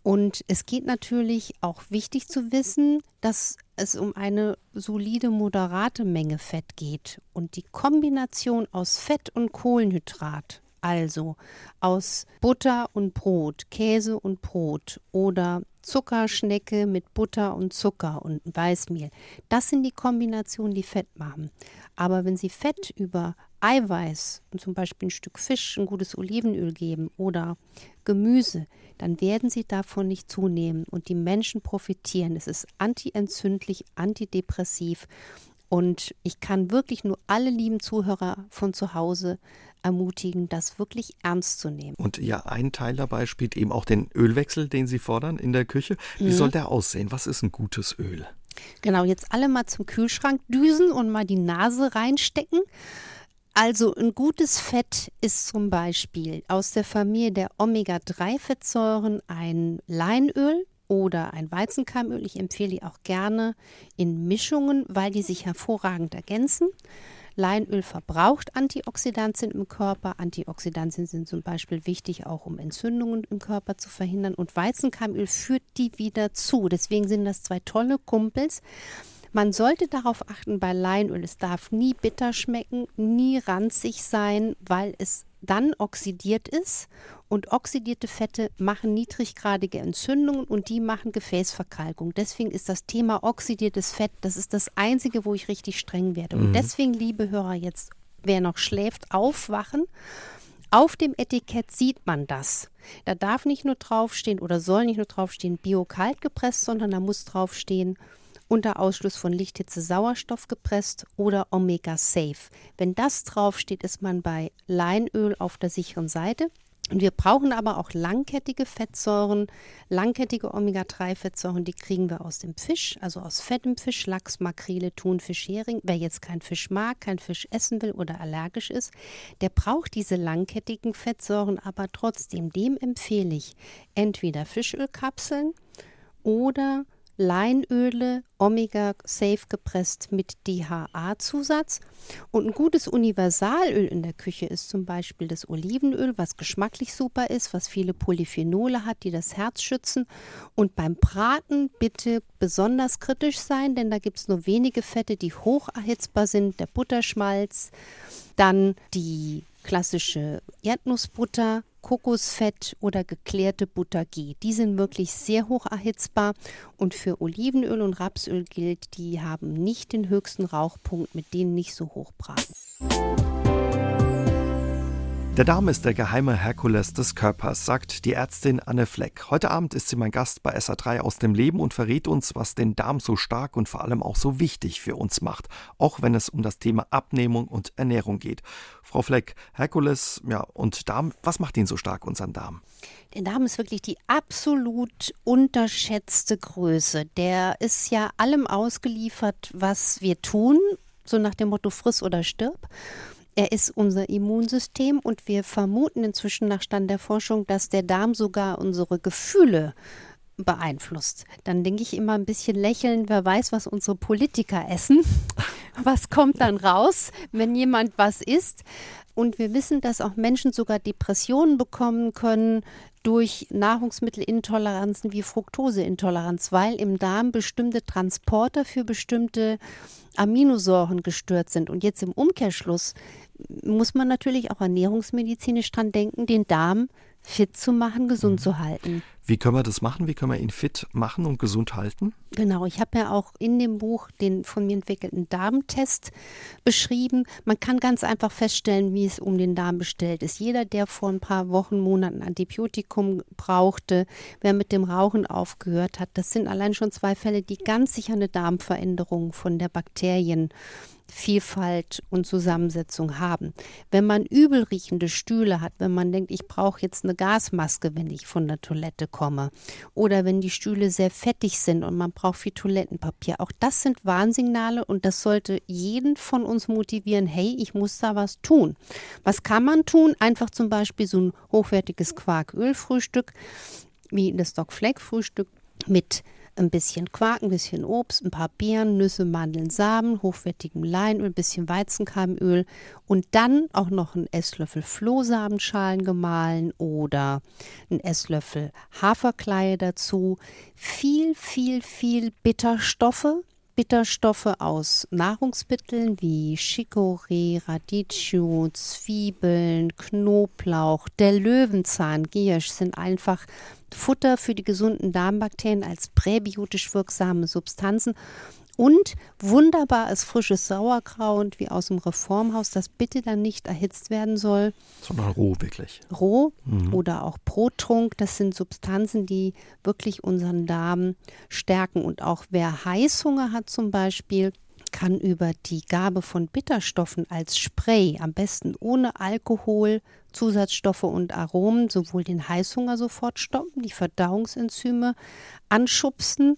Und es geht natürlich auch wichtig zu wissen, dass es um eine solide, moderate Menge Fett geht. Und die Kombination aus Fett und Kohlenhydrat, also aus Butter und Brot, Käse und Brot oder Zuckerschnecke mit Butter und Zucker und Weißmehl. Das sind die Kombinationen, die Fett machen. Aber wenn Sie Fett über Eiweiß, zum Beispiel ein Stück Fisch, ein gutes Olivenöl geben oder Gemüse, dann werden Sie davon nicht zunehmen und die Menschen profitieren. Es ist antientzündlich, antidepressiv und ich kann wirklich nur alle lieben Zuhörer von zu Hause ermutigen, das wirklich ernst zu nehmen. Und ja, ein Teil dabei spielt eben auch den Ölwechsel, den Sie fordern in der Küche. Wie mhm. soll der aussehen? Was ist ein gutes Öl? Genau, jetzt alle mal zum Kühlschrank düsen und mal die Nase reinstecken. Also ein gutes Fett ist zum Beispiel aus der Familie der Omega-3-Fettsäuren ein Leinöl, oder ein Weizenkeimöl. Ich empfehle die auch gerne in Mischungen, weil die sich hervorragend ergänzen. Leinöl verbraucht Antioxidantien im Körper. Antioxidantien sind zum Beispiel wichtig auch, um Entzündungen im Körper zu verhindern. Und Weizenkeimöl führt die wieder zu. Deswegen sind das zwei tolle Kumpels. Man sollte darauf achten bei Leinöl, es darf nie bitter schmecken, nie ranzig sein, weil es dann oxidiert ist und oxidierte Fette machen niedriggradige Entzündungen und die machen Gefäßverkalkung. Deswegen ist das Thema oxidiertes Fett, das ist das einzige, wo ich richtig streng werde. Und mhm. deswegen, liebe Hörer, jetzt wer noch schläft, aufwachen. Auf dem Etikett sieht man das. Da darf nicht nur draufstehen oder soll nicht nur draufstehen bio-kalt gepresst, sondern da muss draufstehen unter Ausschluss von Lichthitze Sauerstoff gepresst oder Omega Safe. Wenn das draufsteht, ist man bei Leinöl auf der sicheren Seite. Und wir brauchen aber auch langkettige Fettsäuren, langkettige Omega-3-Fettsäuren, die kriegen wir aus dem Fisch, also aus fettem Fisch, Lachs, Makrele, Thunfisch, Hering. Wer jetzt keinen Fisch mag, keinen Fisch essen will oder allergisch ist, der braucht diese langkettigen Fettsäuren aber trotzdem. Dem empfehle ich entweder Fischölkapseln oder Leinöle, Omega Safe gepresst mit DHA-Zusatz. Und ein gutes Universalöl in der Küche ist zum Beispiel das Olivenöl, was geschmacklich super ist, was viele Polyphenole hat, die das Herz schützen. Und beim Braten bitte besonders kritisch sein, denn da gibt es nur wenige Fette, die hoch erhitzbar sind. Der Butterschmalz, dann die klassische Erdnussbutter, Kokosfett oder geklärte Butter geht. Die sind wirklich sehr hoch erhitzbar und für Olivenöl und Rapsöl gilt, die haben nicht den höchsten Rauchpunkt, mit denen nicht so hoch braten. Der Darm ist der geheime Herkules des Körpers, sagt die Ärztin Anne Fleck. Heute Abend ist sie mein Gast bei SA3 aus dem Leben und verrät uns, was den Darm so stark und vor allem auch so wichtig für uns macht, auch wenn es um das Thema Abnehmung und Ernährung geht. Frau Fleck, Herkules ja, und Darm, was macht ihn so stark, unseren Darm? Der Darm ist wirklich die absolut unterschätzte Größe. Der ist ja allem ausgeliefert, was wir tun, so nach dem Motto friss oder stirb. Er ist unser Immunsystem und wir vermuten inzwischen nach Stand der Forschung, dass der Darm sogar unsere Gefühle beeinflusst. Dann denke ich immer ein bisschen lächeln, wer weiß, was unsere Politiker essen. Was kommt dann raus, wenn jemand was isst? Und wir wissen, dass auch Menschen sogar Depressionen bekommen können durch Nahrungsmittelintoleranzen wie Fructoseintoleranz, weil im Darm bestimmte Transporter für bestimmte Aminosäuren gestört sind. Und jetzt im Umkehrschluss muss man natürlich auch ernährungsmedizinisch dran denken, den Darm fit zu machen, gesund mhm. zu halten. Wie können wir das machen? Wie können wir ihn fit machen und gesund halten? Genau, ich habe ja auch in dem Buch den von mir entwickelten Darmtest beschrieben. Man kann ganz einfach feststellen, wie es um den Darm bestellt ist. Jeder, der vor ein paar Wochen, Monaten Antibiotikum brauchte, wer mit dem Rauchen aufgehört hat, das sind allein schon zwei Fälle, die ganz sicher eine Darmveränderung von der Bakterien Vielfalt und Zusammensetzung haben. Wenn man übelriechende Stühle hat, wenn man denkt, ich brauche jetzt eine Gasmaske, wenn ich von der Toilette bekomme. Oder wenn die Stühle sehr fettig sind und man braucht viel Toilettenpapier. Auch das sind Warnsignale und das sollte jeden von uns motivieren, hey, ich muss da was tun. Was kann man tun? Einfach zum Beispiel so ein hochwertiges Quarkölfrühstück wie das Doc Fleck Frühstück mit ein bisschen Quark, ein bisschen Obst, ein paar Beeren, Nüsse, Mandeln, Samen, hochwertigem Leinöl, ein bisschen Weizenkeimöl und dann auch noch ein Esslöffel Flohsamenschalen gemahlen oder ein Esslöffel Haferkleie dazu. Viel, viel, viel Bitterstoffe, Bitterstoffe aus Nahrungsmitteln wie Chicorée, Radicchio, Zwiebeln, Knoblauch, der Löwenzahn, Giersch sind einfach Futter für die gesunden Darmbakterien als präbiotisch wirksame Substanzen und wunderbar ist frisches Sauerkraut wie aus dem Reformhaus, das bitte dann nicht erhitzt werden soll. Sondern roh wirklich. Roh mhm. oder auch Brottrunk, das sind Substanzen, die wirklich unseren Darm stärken. Und auch wer Heißhunger hat zum Beispiel, kann über die Gabe von Bitterstoffen als Spray, am besten ohne Alkohol, Zusatzstoffe und Aromen, sowohl den Heißhunger sofort stoppen, die Verdauungsenzyme anschubsen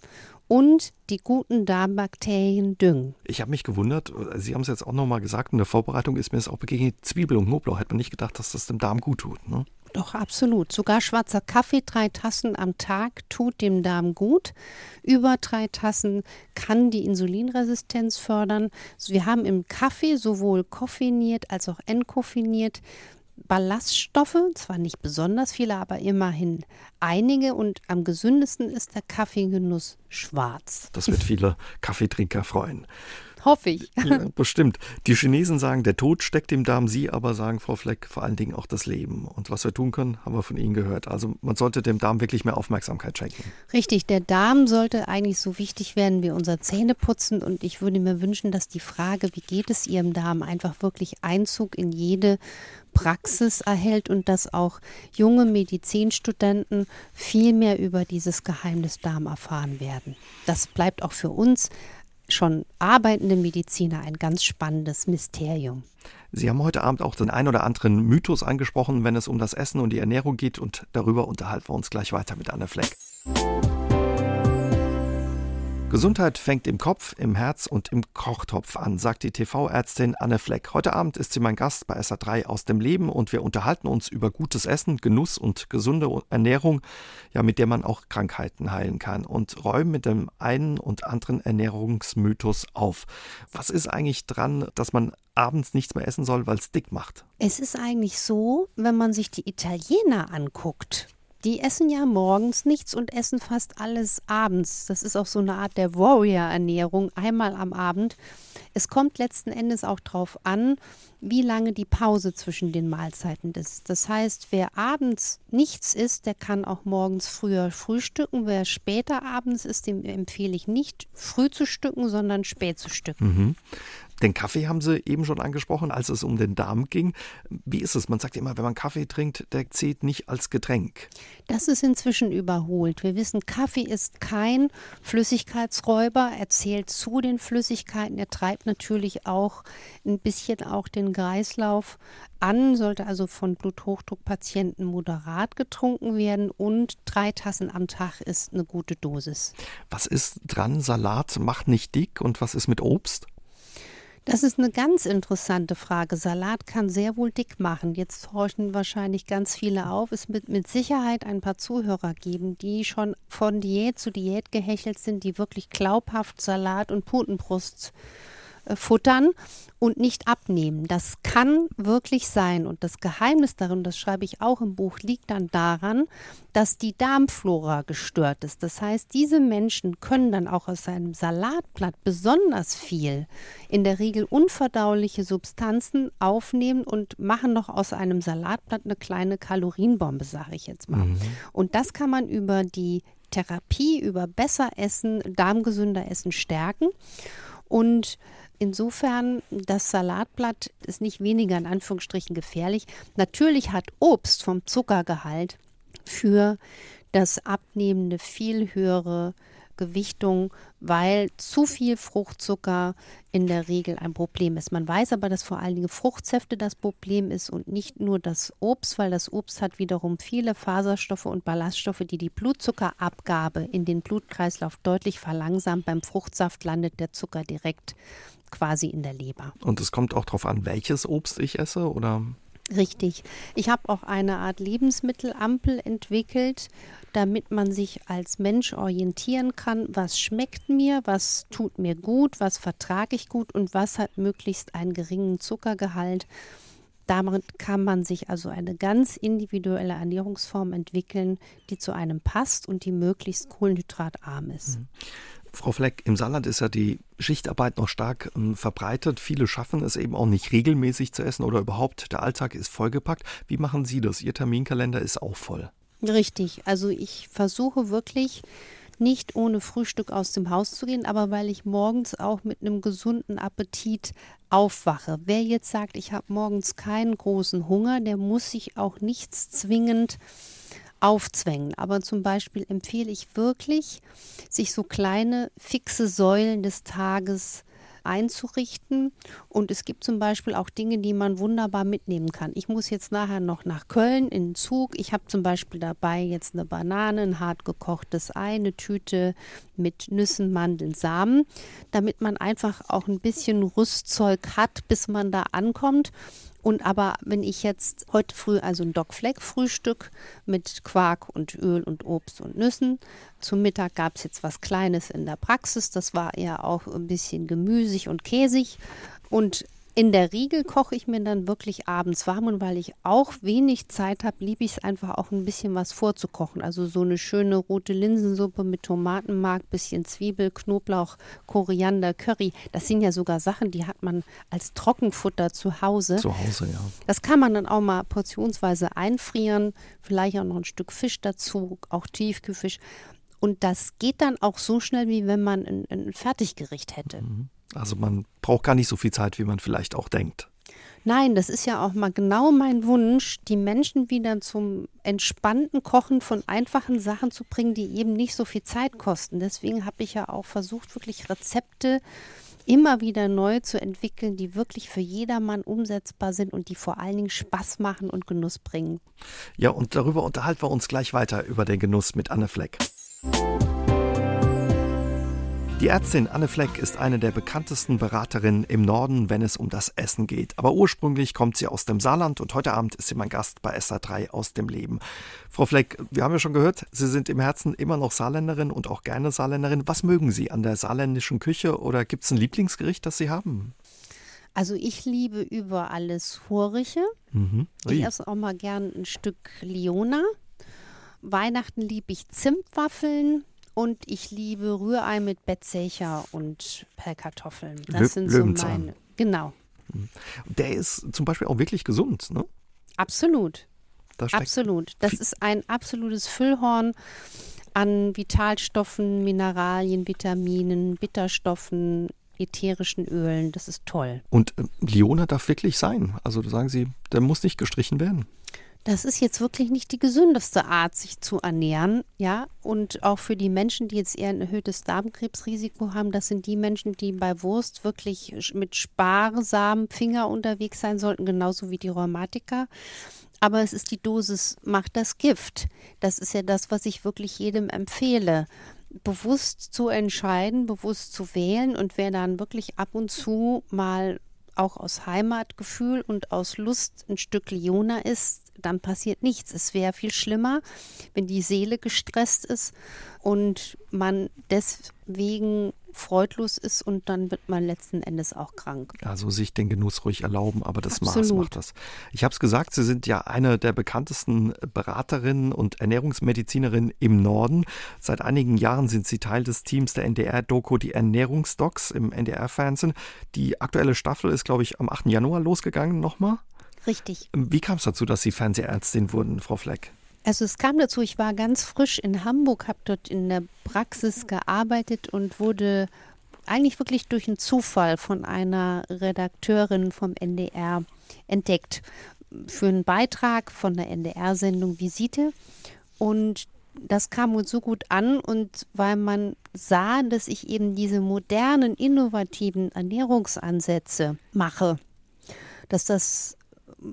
und die guten Darmbakterien düngen. Ich habe mich gewundert, Sie haben es jetzt auch nochmal gesagt, in der Vorbereitung ist mir es auch begegnet, Zwiebel und Knoblauch, hätte man nicht gedacht, dass das dem Darm gut tut. Ne? Doch, absolut. Sogar schwarzer Kaffee, drei Tassen am Tag, tut dem Darm gut. Über drei Tassen kann die Insulinresistenz fördern. Wir haben im Kaffee sowohl koffeiniert als auch entkoffeiniert Ballaststoffe, zwar nicht besonders viele, aber immerhin einige. Und am gesündesten ist der Kaffeegenuss schwarz. Das wird viele Kaffeetrinker freuen. Hoffe ich. Ja, bestimmt. Die Chinesen sagen, der Tod steckt im Darm. Sie aber sagen, Frau Fleck, vor allen Dingen auch das Leben. Und was wir tun können, haben wir von Ihnen gehört. Also man sollte dem Darm wirklich mehr Aufmerksamkeit schenken. Richtig, der Darm sollte eigentlich so wichtig werden wie unser Zähneputzen. Und ich würde mir wünschen, dass die Frage, wie geht es Ihrem Darm, einfach wirklich Einzug in jede Praxis erhält und dass auch junge Medizinstudenten viel mehr über dieses Geheimnis Darm erfahren werden. Das bleibt auch für uns schon arbeitende Mediziner ein ganz spannendes Mysterium. Sie haben heute Abend auch den ein oder anderen Mythos angesprochen, wenn es um das Essen und die Ernährung geht und darüber unterhalten wir uns gleich weiter mit Anne Fleck. Gesundheit fängt im Kopf, im Herz und im Kochtopf an, sagt die TV-Ärztin Anne Fleck. Heute Abend ist sie mein Gast bei SA3 aus dem Leben und wir unterhalten uns über gutes Essen, Genuss und gesunde Ernährung, ja, mit der man auch Krankheiten heilen kann und räumen mit dem einen und anderen Ernährungsmythos auf. Was ist eigentlich dran, dass man abends nichts mehr essen soll, weil es dick macht? Es ist eigentlich so, wenn man sich die Italiener anguckt, die essen ja morgens nichts und essen fast alles abends. Das ist auch so eine Art der Warrior-Ernährung, einmal am Abend. Es kommt letzten Endes auch darauf an, wie lange die Pause zwischen den Mahlzeiten ist. Das heißt, wer abends nichts isst, der kann auch morgens früher frühstücken. Wer später abends isst, dem empfehle ich nicht früh zu stücken, sondern spät zu stücken. Mhm. Den Kaffee haben Sie eben schon angesprochen, als es um den Darm ging. Wie ist es? Man sagt immer, wenn man Kaffee trinkt, der zählt nicht als Getränk. Das ist inzwischen überholt. Wir wissen, Kaffee ist kein Flüssigkeitsräuber. Er zählt zu den Flüssigkeiten. Er treibt natürlich auch ein bisschen auch den Kreislauf an, sollte also von Bluthochdruckpatienten moderat getrunken werden und drei Tassen am Tag ist eine gute Dosis. Was ist dran? Salat macht nicht dick und was ist mit Obst? Das ist eine ganz interessante Frage. Salat kann sehr wohl dick machen. Jetzt horchen wahrscheinlich ganz viele auf. Es wird mit Sicherheit ein paar Zuhörer geben, die schon von Diät zu Diät gehechelt sind, die wirklich glaubhaft Salat und Putenbrust äh, futtern und nicht abnehmen. Das kann wirklich sein. Und das Geheimnis darin, das schreibe ich auch im Buch, liegt dann daran, dass die Darmflora gestört ist. Das heißt, diese Menschen können dann auch aus einem Salatblatt besonders viel, in der Regel unverdauliche Substanzen aufnehmen und machen noch aus einem Salatblatt eine kleine Kalorienbombe, sage ich jetzt mal. Mhm. Und das kann man über die Therapie, über besser Essen, darmgesünder Essen stärken. Und Insofern, das Salatblatt ist nicht weniger in Anführungsstrichen gefährlich. Natürlich hat Obst vom Zuckergehalt für das Abnehmende viel höhere Gewichtung, weil zu viel Fruchtzucker in der Regel ein Problem ist. Man weiß aber, dass vor allen Dingen Fruchtsäfte das Problem ist und nicht nur das Obst, weil das Obst hat wiederum viele Faserstoffe und Ballaststoffe, die die Blutzuckerabgabe in den Blutkreislauf deutlich verlangsamt. Beim Fruchtsaft landet der Zucker direkt quasi in der Leber. Und es kommt auch darauf an, welches Obst ich esse, oder? Richtig. Ich habe auch eine Art Lebensmittelampel entwickelt, damit man sich als Mensch orientieren kann, was schmeckt mir, was tut mir gut, was vertrage ich gut und was hat möglichst einen geringen Zuckergehalt. Damit kann man sich also eine ganz individuelle Ernährungsform entwickeln, die zu einem passt und die möglichst kohlenhydratarm ist. Frau Fleck, im Saarland ist ja die Schichtarbeit noch stark äh, verbreitet. Viele schaffen es eben auch nicht regelmäßig zu essen oder überhaupt der Alltag ist vollgepackt. Wie machen Sie das? Ihr Terminkalender ist auch voll. Richtig. Also ich versuche wirklich nicht ohne Frühstück aus dem Haus zu gehen, aber weil ich morgens auch mit einem gesunden Appetit aufwache. Wer jetzt sagt, ich habe morgens keinen großen Hunger, der muss sich auch nichts zwingend aufzwängen. Aber zum Beispiel empfehle ich wirklich, sich so kleine fixe Säulen des Tages einzurichten. Und es gibt zum Beispiel auch Dinge, die man wunderbar mitnehmen kann. Ich muss jetzt nachher noch nach Köln in den Zug. Ich habe zum Beispiel dabei jetzt eine Banane, ein hart gekochtes Ei, eine Tüte mit Nüssen, Mandeln, Samen, damit man einfach auch ein bisschen Rüstzeug hat, bis man da ankommt. Und aber wenn ich jetzt heute früh also ein Doc Fleck Frühstück mit Quark und Öl und Obst und Nüssen. Zum Mittag gab es jetzt was Kleines in der Praxis. Das war eher auch ein bisschen gemüsig und käsig. Und in der Regel koche ich mir dann wirklich abends warm und weil ich auch wenig Zeit habe, liebe ich es einfach auch ein bisschen was vorzukochen. Also so eine schöne rote Linsensuppe mit Tomatenmark, bisschen Zwiebel, Knoblauch, Koriander, Curry. Das sind ja sogar Sachen, die hat man als Trockenfutter zu Hause. Zu Hause, ja. Das kann man dann auch mal portionsweise einfrieren, vielleicht auch noch ein Stück Fisch dazu, auch Tiefkühlfisch. Und das geht dann auch so schnell, wie wenn man ein, ein Fertiggericht hätte. Mhm. Also man braucht gar nicht so viel Zeit, wie man vielleicht auch denkt. Nein, das ist ja auch mal genau mein Wunsch, die Menschen wieder zum entspannten Kochen von einfachen Sachen zu bringen, die eben nicht so viel Zeit kosten. Deswegen habe ich ja auch versucht, wirklich Rezepte immer wieder neu zu entwickeln, die wirklich für jedermann umsetzbar sind und die vor allen Dingen Spaß machen und Genuss bringen. Ja, und darüber unterhalten wir uns gleich weiter über den Genuss mit Anne Fleck. Die Ärztin Anne Fleck ist eine der bekanntesten Beraterinnen im Norden, wenn es um das Essen geht. Aber ursprünglich kommt sie aus dem Saarland und heute Abend ist sie mein Gast bei SA3 aus dem Leben. Frau Fleck, wir haben ja schon gehört, Sie sind im Herzen immer noch Saarländerin und auch gerne Saarländerin. Was mögen Sie an der saarländischen Küche oder gibt es ein Lieblingsgericht, das Sie haben? Also ich liebe über alles Horiche. Mhm. Ich esse auch mal gern ein Stück Liona. Weihnachten liebe ich Zimtwaffeln. Und ich liebe Rührei mit Bettzecher und Pellkartoffeln. Das Lö sind so meine. Genau. Mhm. Der ist zum Beispiel auch wirklich gesund, ne? Absolut. Das Absolut. Das ist ein absolutes Füllhorn an Vitalstoffen, Mineralien, Vitaminen, Bitterstoffen, ätherischen Ölen. Das ist toll. Und äh, Liona darf wirklich sein. Also sagen Sie, der muss nicht gestrichen werden das ist jetzt wirklich nicht die gesündeste Art, sich zu ernähren, ja. Und auch für die Menschen, die jetzt eher ein erhöhtes Darmkrebsrisiko haben, das sind die Menschen, die bei Wurst wirklich mit sparsamen Finger unterwegs sein sollten, genauso wie die Rheumatiker. Aber es ist die Dosis, macht das Gift. Das ist ja das, was ich wirklich jedem empfehle bewusst zu entscheiden, bewusst zu wählen und wer dann wirklich ab und zu mal auch aus Heimatgefühl und aus Lust ein Stück Leona ist, dann passiert nichts. Es wäre viel schlimmer, wenn die Seele gestresst ist und man deswegen freudlos ist und dann wird man letzten Endes auch krank. Also sich den Genuss ruhig erlauben, aber das Absolut. Maß macht das. Ich habe es gesagt, Sie sind ja eine der bekanntesten Beraterinnen und Ernährungsmedizinerinnen im Norden. Seit einigen Jahren sind Sie Teil des Teams der NDR-Doku Die Ernährungsdocs im NDR-Fernsehen. Die aktuelle Staffel ist, glaube ich, am 8. Januar losgegangen nochmal. Richtig. Wie kam es dazu, dass Sie Fernsehärztin wurden, Frau Fleck? Also es kam dazu, ich war ganz frisch in Hamburg, habe dort in der Praxis gearbeitet und wurde eigentlich wirklich durch einen Zufall von einer Redakteurin vom NDR entdeckt für einen Beitrag von der NDR-Sendung Visite. Und das kam uns so gut an und weil man sah, dass ich eben diese modernen, innovativen Ernährungsansätze mache, dass das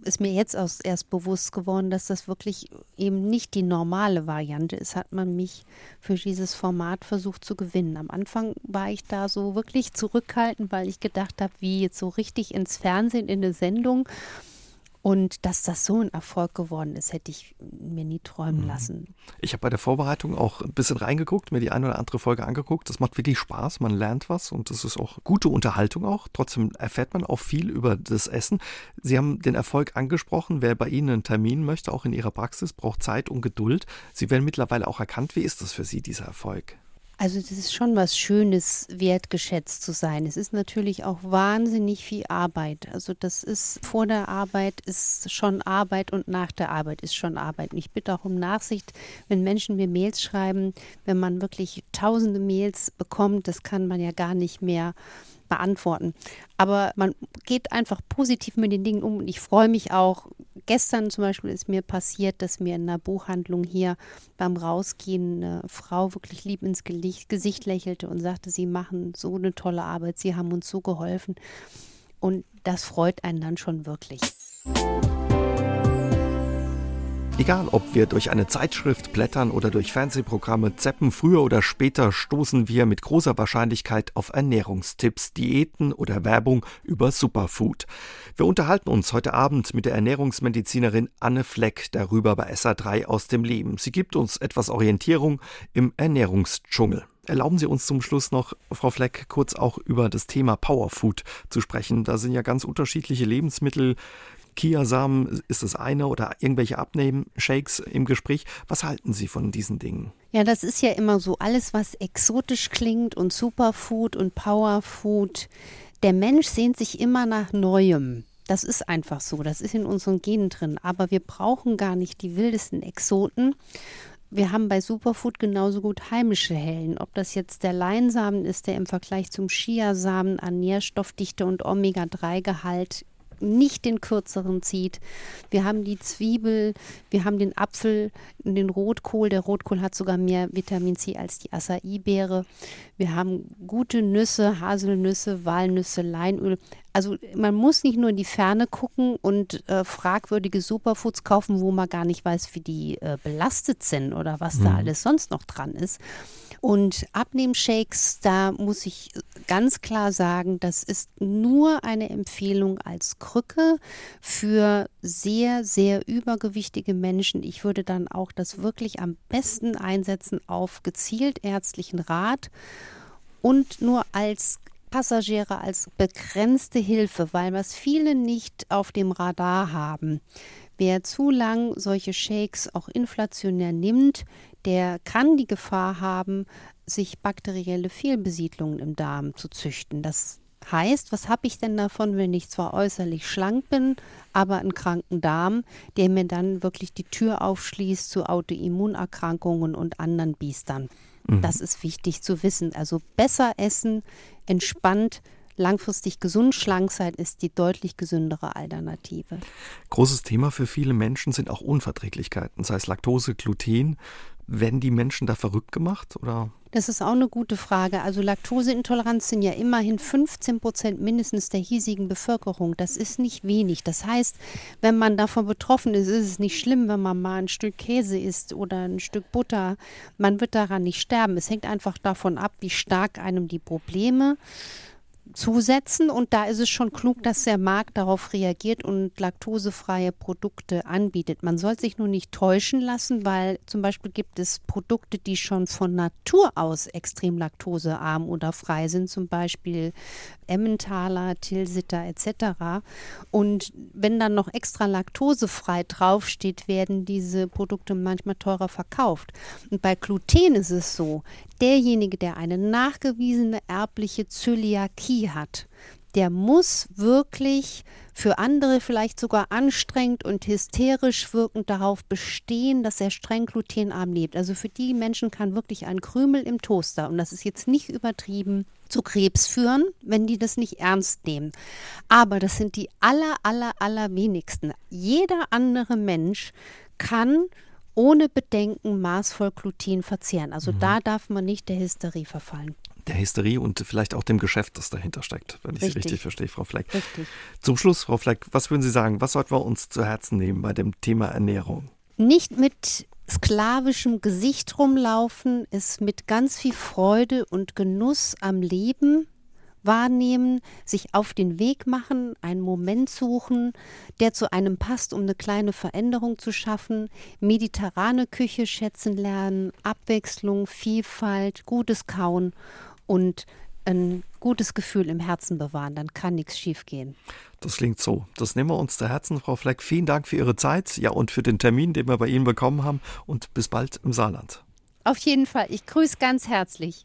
ist mir jetzt erst bewusst geworden, dass das wirklich eben nicht die normale Variante ist, hat man mich für dieses Format versucht zu gewinnen. Am Anfang war ich da so wirklich zurückhaltend, weil ich gedacht habe, wie jetzt so richtig ins Fernsehen, in eine Sendung. Und dass das so ein Erfolg geworden ist, hätte ich mir nie träumen mhm. lassen. Ich habe bei der Vorbereitung auch ein bisschen reingeguckt, mir die eine oder andere Folge angeguckt. Das macht wirklich Spaß, man lernt was und das ist auch gute Unterhaltung auch. Trotzdem erfährt man auch viel über das Essen. Sie haben den Erfolg angesprochen. Wer bei Ihnen einen Termin möchte, auch in Ihrer Praxis, braucht Zeit und Geduld. Sie werden mittlerweile auch erkannt. Wie ist das für Sie, dieser Erfolg? Also das ist schon was Schönes, wertgeschätzt zu sein. Es ist natürlich auch wahnsinnig viel Arbeit. Also das ist vor der Arbeit ist schon Arbeit und nach der Arbeit ist schon Arbeit. Und ich bitte auch um Nachsicht, wenn Menschen mir Mails schreiben, wenn man wirklich tausende Mails bekommt, das kann man ja gar nicht mehr beantworten. Aber man geht einfach positiv mit den Dingen um und ich freue mich auch. Gestern zum Beispiel ist mir passiert, dass mir in einer Buchhandlung hier beim Rausgehen eine Frau wirklich lieb ins Gesicht lächelte und sagte, sie machen so eine tolle Arbeit, sie haben uns so geholfen. Und das freut einen dann schon wirklich. Egal, ob wir durch eine Zeitschrift blättern oder durch Fernsehprogramme zeppen, früher oder später stoßen wir mit großer Wahrscheinlichkeit auf Ernährungstipps, Diäten oder Werbung über Superfood. Wir unterhalten uns heute Abend mit der Ernährungsmedizinerin Anne Fleck darüber bei SA3 aus dem Leben. Sie gibt uns etwas Orientierung im Ernährungsdschungel. Erlauben Sie uns zum Schluss noch, Frau Fleck, kurz auch über das Thema Powerfood zu sprechen. Da sind ja ganz unterschiedliche Lebensmittel Kiasamen ist das eine oder irgendwelche Abnehmen-Shakes im Gespräch. Was halten Sie von diesen Dingen? Ja, das ist ja immer so alles, was exotisch klingt und Superfood und Powerfood. Der Mensch sehnt sich immer nach Neuem. Das ist einfach so. Das ist in unseren Genen drin. Aber wir brauchen gar nicht die wildesten Exoten. Wir haben bei Superfood genauso gut heimische Hellen. Ob das jetzt der Leinsamen ist, der im Vergleich zum Chiasamen an Nährstoffdichte und Omega-3-Gehalt nicht den kürzeren zieht. Wir haben die Zwiebel, wir haben den Apfel, den Rotkohl. Der Rotkohl hat sogar mehr Vitamin C als die Acai-Beere. Wir haben gute Nüsse, Haselnüsse, Walnüsse, Leinöl. Also man muss nicht nur in die Ferne gucken und äh, fragwürdige Superfoods kaufen, wo man gar nicht weiß, wie die äh, belastet sind oder was mhm. da alles sonst noch dran ist. Und Abnehmshakes, da muss ich ganz klar sagen, das ist nur eine Empfehlung als Krücke für sehr, sehr übergewichtige Menschen. Ich würde dann auch das wirklich am besten einsetzen auf gezielt ärztlichen Rat und nur als Passagiere als begrenzte Hilfe, weil was viele nicht auf dem Radar haben. Wer zu lang solche Shakes auch inflationär nimmt, der kann die Gefahr haben, sich bakterielle Fehlbesiedlungen im Darm zu züchten. Das heißt, was habe ich denn davon, wenn ich zwar äußerlich schlank bin, aber einen kranken Darm, der mir dann wirklich die Tür aufschließt zu Autoimmunerkrankungen und anderen Biestern. Mhm. Das ist wichtig zu wissen. Also besser essen, entspannt, langfristig gesund schlank sein ist die deutlich gesündere Alternative. Großes Thema für viele Menschen sind auch Unverträglichkeiten, sei es Laktose, Gluten. Werden die Menschen da verrückt gemacht oder? Das ist auch eine gute Frage. Also Laktoseintoleranz sind ja immerhin 15 Prozent mindestens der hiesigen Bevölkerung. Das ist nicht wenig. Das heißt, wenn man davon betroffen ist, ist es nicht schlimm, wenn man mal ein Stück Käse isst oder ein Stück Butter. Man wird daran nicht sterben. Es hängt einfach davon ab, wie stark einem die Probleme zusetzen. Und da ist es schon klug, dass der Markt darauf reagiert und laktosefreie Produkte anbietet. Man soll sich nur nicht täuschen lassen, weil zum Beispiel gibt es Produkte, die schon von Natur aus extrem laktosearm oder frei sind, zum Beispiel Emmentaler, Tilsiter etc. Und wenn dann noch extra laktosefrei draufsteht, werden diese Produkte manchmal teurer verkauft. Und bei Gluten ist es so, derjenige, der eine nachgewiesene erbliche Zöliakie hat, der muss wirklich für andere vielleicht sogar anstrengend und hysterisch wirkend darauf bestehen, dass er streng glutenarm lebt. Also für die Menschen kann wirklich ein Krümel im Toaster, und das ist jetzt nicht übertrieben, zu Krebs führen, wenn die das nicht ernst nehmen. Aber das sind die aller, aller, aller wenigsten. Jeder andere Mensch kann ohne Bedenken maßvoll Gluten verzehren. Also mhm. da darf man nicht der Hysterie verfallen. Der Hysterie und vielleicht auch dem Geschäft, das dahinter steckt, wenn ich richtig. Sie richtig verstehe, Frau Fleck. Richtig. Zum Schluss, Frau Fleck, was würden Sie sagen, was sollten wir uns zu Herzen nehmen bei dem Thema Ernährung? Nicht mit sklavischem Gesicht rumlaufen, es mit ganz viel Freude und Genuss am Leben wahrnehmen, sich auf den Weg machen, einen Moment suchen, der zu einem passt, um eine kleine Veränderung zu schaffen, mediterrane Küche schätzen lernen, Abwechslung, Vielfalt, gutes Kauen und ein gutes Gefühl im Herzen bewahren, dann kann nichts schiefgehen. Das klingt so. Das nehmen wir uns zu Herzen, Frau Fleck. Vielen Dank für Ihre Zeit, ja und für den Termin, den wir bei Ihnen bekommen haben und bis bald im Saarland. Auf jeden Fall. Ich grüße ganz herzlich.